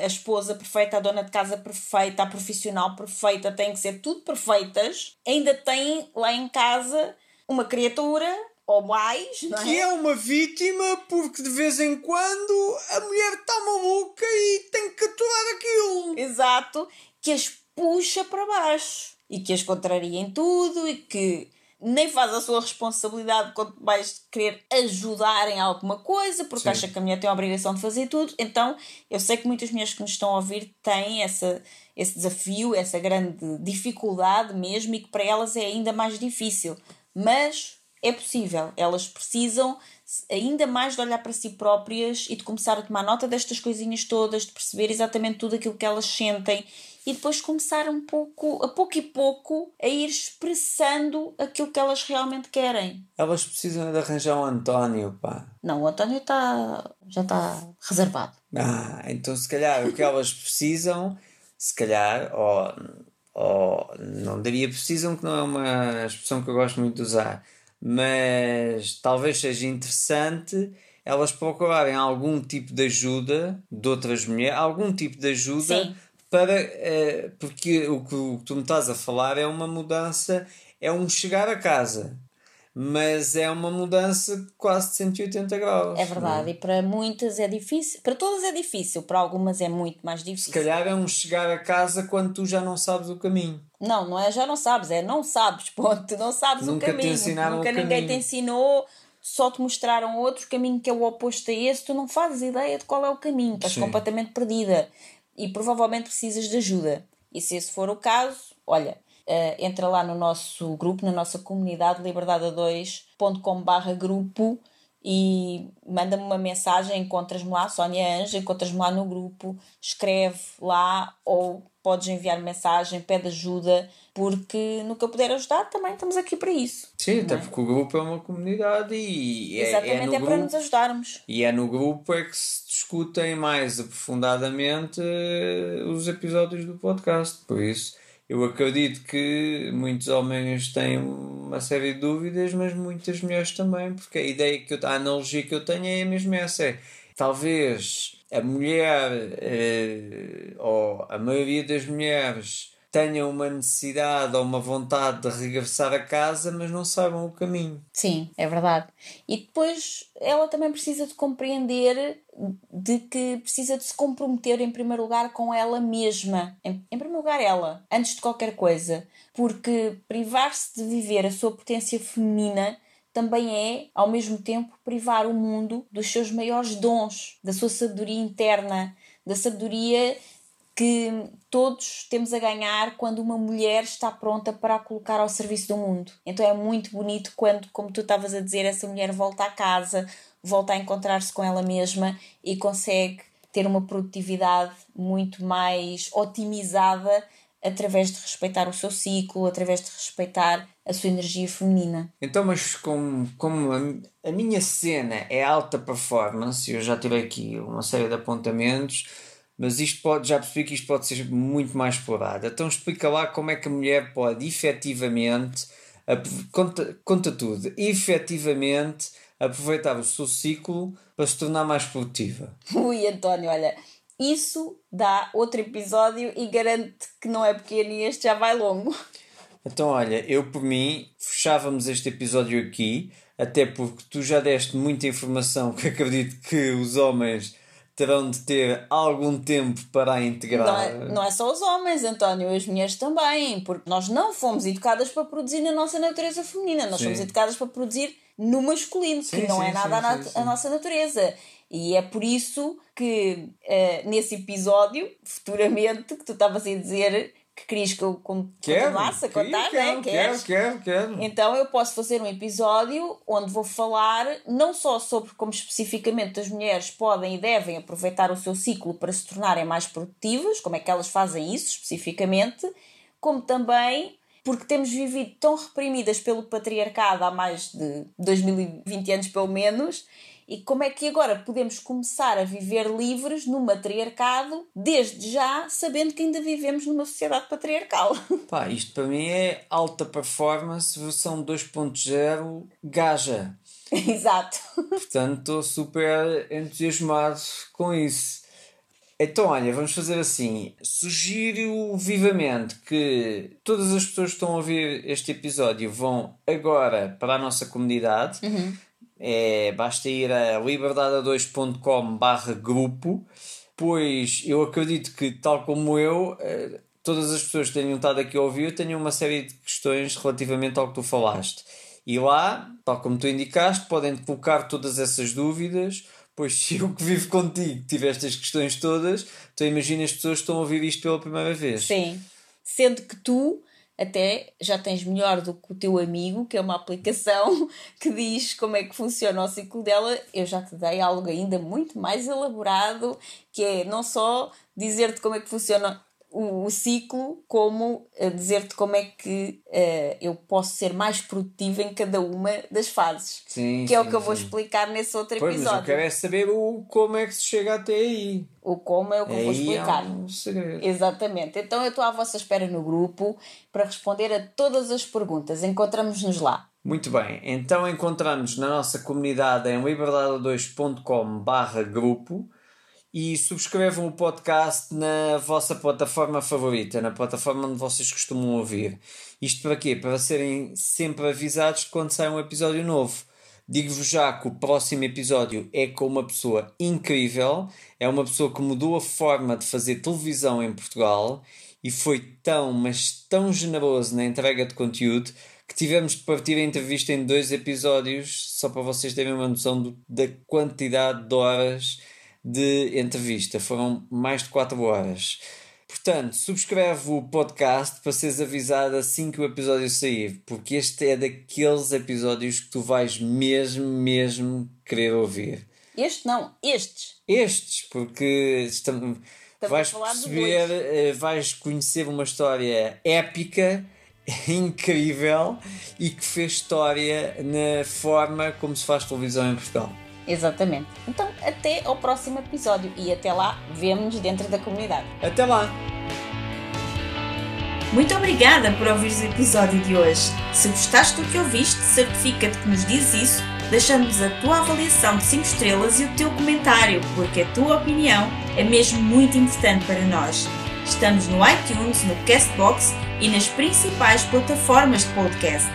a esposa perfeita, a dona de casa perfeita, a profissional perfeita, têm que ser tudo perfeitas, ainda têm lá em casa uma criatura ou mais, não é? Que é uma vítima porque de vez em quando a mulher está maluca e tem que aturar aquilo. Exato, que as puxa para baixo. e que as contraria em tudo e que nem faz a sua responsabilidade quanto mais querer ajudar em alguma coisa, porque Sim. acha que a mulher tem a obrigação de fazer tudo. Então, eu sei que muitas mulheres que nos estão a ouvir têm essa, esse desafio, essa grande dificuldade mesmo, e que para elas é ainda mais difícil. Mas é possível, elas precisam ainda mais de olhar para si próprias e de começar a tomar nota destas coisinhas todas, de perceber exatamente tudo aquilo que elas sentem e depois começar um pouco, a pouco e pouco, a ir expressando aquilo que elas realmente querem. Elas precisam de arranjar um António, pá. Não, o António está já está reservado. Ah, então se calhar o que elas precisam, se calhar, ou, ou não diria precisam, que não é uma expressão que eu gosto muito de usar, mas talvez seja interessante elas procurarem algum tipo de ajuda de outras mulheres, algum tipo de ajuda Sim. para uh, porque o que, o que tu me estás a falar é uma mudança, é um chegar a casa, mas é uma mudança quase de 180 graus. É verdade, é? e para muitas é difícil, para todas é difícil, para algumas é muito mais difícil. Se calhar é um chegar a casa quando tu já não sabes o caminho. Não, não é já não sabes, é não sabes, ponto, não sabes Nunca o caminho. Te ensinaram Nunca o ninguém caminho. te ensinou só te mostraram outro caminho que é o oposto a esse, tu não fazes ideia de qual é o caminho, estás Sim. completamente perdida e provavelmente precisas de ajuda. E se esse for o caso, olha, uh, entra lá no nosso grupo, na nossa comunidade liberdade2.com.br grupo e manda-me uma mensagem, encontras-me lá, Sónia Anja, encontras-me lá no grupo, escreve lá ou podes enviar mensagem, pede ajuda, porque no que eu puder ajudar também estamos aqui para isso. Sim, até é? porque o grupo é uma comunidade e é, Exatamente, é, é, é para nos ajudarmos. E é no grupo é que se discutem mais aprofundadamente os episódios do podcast. Por isso, eu acredito que muitos homens têm uma série de dúvidas, mas muitas mulheres também, porque a ideia que eu, a analogia que eu tenho é mesmo essa. É, talvez a mulher, eh, ou a maioria das mulheres, tenham uma necessidade ou uma vontade de regressar a casa, mas não saibam o caminho. Sim, é verdade. E depois ela também precisa de compreender de que precisa de se comprometer em primeiro lugar com ela mesma. Em, em primeiro lugar, ela, antes de qualquer coisa. Porque privar-se de viver a sua potência feminina também é, ao mesmo tempo, privar o mundo dos seus maiores dons, da sua sabedoria interna, da sabedoria que todos temos a ganhar quando uma mulher está pronta para a colocar ao serviço do mundo. Então é muito bonito quando, como tu estavas a dizer, essa mulher volta à casa, volta a encontrar-se com ela mesma e consegue ter uma produtividade muito mais otimizada através de respeitar o seu ciclo, através de respeitar a sua energia feminina. Então, mas como, como a, a minha cena é alta performance, eu já tirei aqui uma série de apontamentos, mas isto pode, já percebi que isto pode ser muito mais explorado. Então explica lá como é que a mulher pode efetivamente, conta, conta tudo, efetivamente aproveitar o seu ciclo para se tornar mais produtiva. Ui, António, olha, isso dá outro episódio e garante que não é pequeno e este já vai longo. Então, olha, eu por mim fechávamos este episódio aqui, até porque tu já deste muita informação que acredito que os homens terão de ter algum tempo para a integrar. Não é, não é só os homens, António, as mulheres também, porque nós não fomos educadas para produzir na nossa natureza feminina, nós sim. fomos educadas para produzir no masculino, sim, que não é sim, é nada a, a nossa natureza. E é por isso que uh, nesse episódio, futuramente, que tu estavas a dizer que querias que eu continuasse a contar, quero, né? Quero, quero, quero. Então eu posso fazer um episódio onde vou falar não só sobre como especificamente as mulheres podem e devem aproveitar o seu ciclo para se tornarem mais produtivas, como é que elas fazem isso especificamente, como também porque temos vivido tão reprimidas pelo patriarcado há mais de 2020 anos pelo menos e como é que agora podemos começar a viver livres no matriarcado, desde já sabendo que ainda vivemos numa sociedade patriarcal? Pá, isto para mim é alta performance versão 2.0 gaja. Exato. Portanto, estou super entusiasmado com isso. Então, olha, vamos fazer assim. Sugiro vivamente que todas as pessoas que estão a ouvir este episódio vão agora para a nossa comunidade. Uhum é, basta ir a liberdade2.com barra grupo, pois eu acredito que, tal como eu, eh, todas as pessoas que tenham estado aqui a ouvir tenham uma série de questões relativamente ao que tu falaste. E lá, tal como tu indicaste, podem colocar todas essas dúvidas, pois se eu que vivo contigo tive estas questões todas, tu imagina as pessoas que estão a ouvir isto pela primeira vez. Sim. Sendo que tu até já tens melhor do que o teu amigo, que é uma aplicação que diz como é que funciona o ciclo dela. Eu já te dei algo ainda muito mais elaborado, que é não só dizer-te como é que funciona o, o ciclo, como dizer-te como é que uh, eu posso ser mais produtiva em cada uma das fases. Sim, que é o que eu vou explicar nesse outro pois, episódio. Mas eu quero é saber o, como é que se chega até aí. O como é o que eu vou explicar. É um segredo. Exatamente. Então eu estou à vossa espera no grupo para responder a todas as perguntas. Encontramos-nos lá. Muito bem, então encontramos na nossa comunidade em liberdade2.com barra grupo e subscrevam o podcast na vossa plataforma favorita, na plataforma onde vocês costumam ouvir. Isto para quê? Para serem sempre avisados quando sai um episódio novo. Digo-vos já que o próximo episódio é com uma pessoa incrível, é uma pessoa que mudou a forma de fazer televisão em Portugal e foi tão, mas tão generoso na entrega de conteúdo que tivemos de partir a entrevista em dois episódios, só para vocês terem uma noção do, da quantidade de horas de entrevista. Foram mais de 4 horas. Portanto, subscreve o podcast para seres avisado assim que o episódio sair, porque este é daqueles episódios que tu vais mesmo, mesmo querer ouvir. Este não, estes. Estes, porque estamos, vais perceber, eh, vais conhecer uma história épica, incrível e que fez história na forma como se faz televisão em Portugal. Exatamente. Então, até ao próximo episódio e até lá, vemo-nos dentro da comunidade. Até lá! Muito obrigada por ouvir o episódio de hoje. Se gostaste do que ouviste, certifica-te que nos dizes isso, deixando-nos a tua avaliação de 5 estrelas e o teu comentário, porque a tua opinião é mesmo muito importante para nós. Estamos no iTunes, no Castbox e nas principais plataformas de podcast.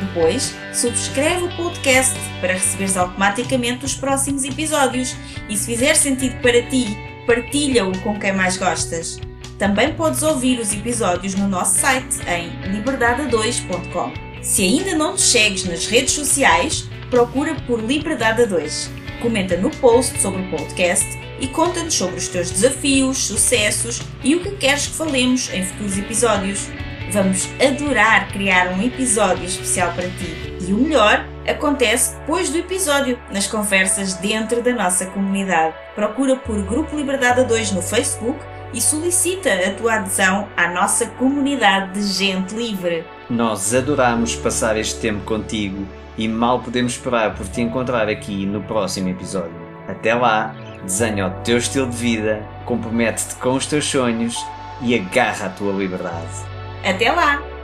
Depois, subscreve o podcast para receberes automaticamente os próximos episódios e, se fizer sentido para ti, partilha-o com quem mais gostas. Também podes ouvir os episódios no nosso site em liberdade2.com. Se ainda não nos segues nas redes sociais, procura por Liberdade 2. Comenta no post sobre o podcast e conta-nos sobre os teus desafios, sucessos e o que queres que falemos em futuros episódios. Vamos adorar criar um episódio especial para ti. E o melhor acontece depois do episódio, nas conversas dentro da nossa comunidade. Procura por Grupo Liberdade 2 no Facebook e solicita a tua adesão à nossa comunidade de gente livre. Nós adoramos passar este tempo contigo e mal podemos esperar por te encontrar aqui no próximo episódio. Até lá, desenha o teu estilo de vida, compromete-te com os teus sonhos e agarra a tua liberdade. Até lá!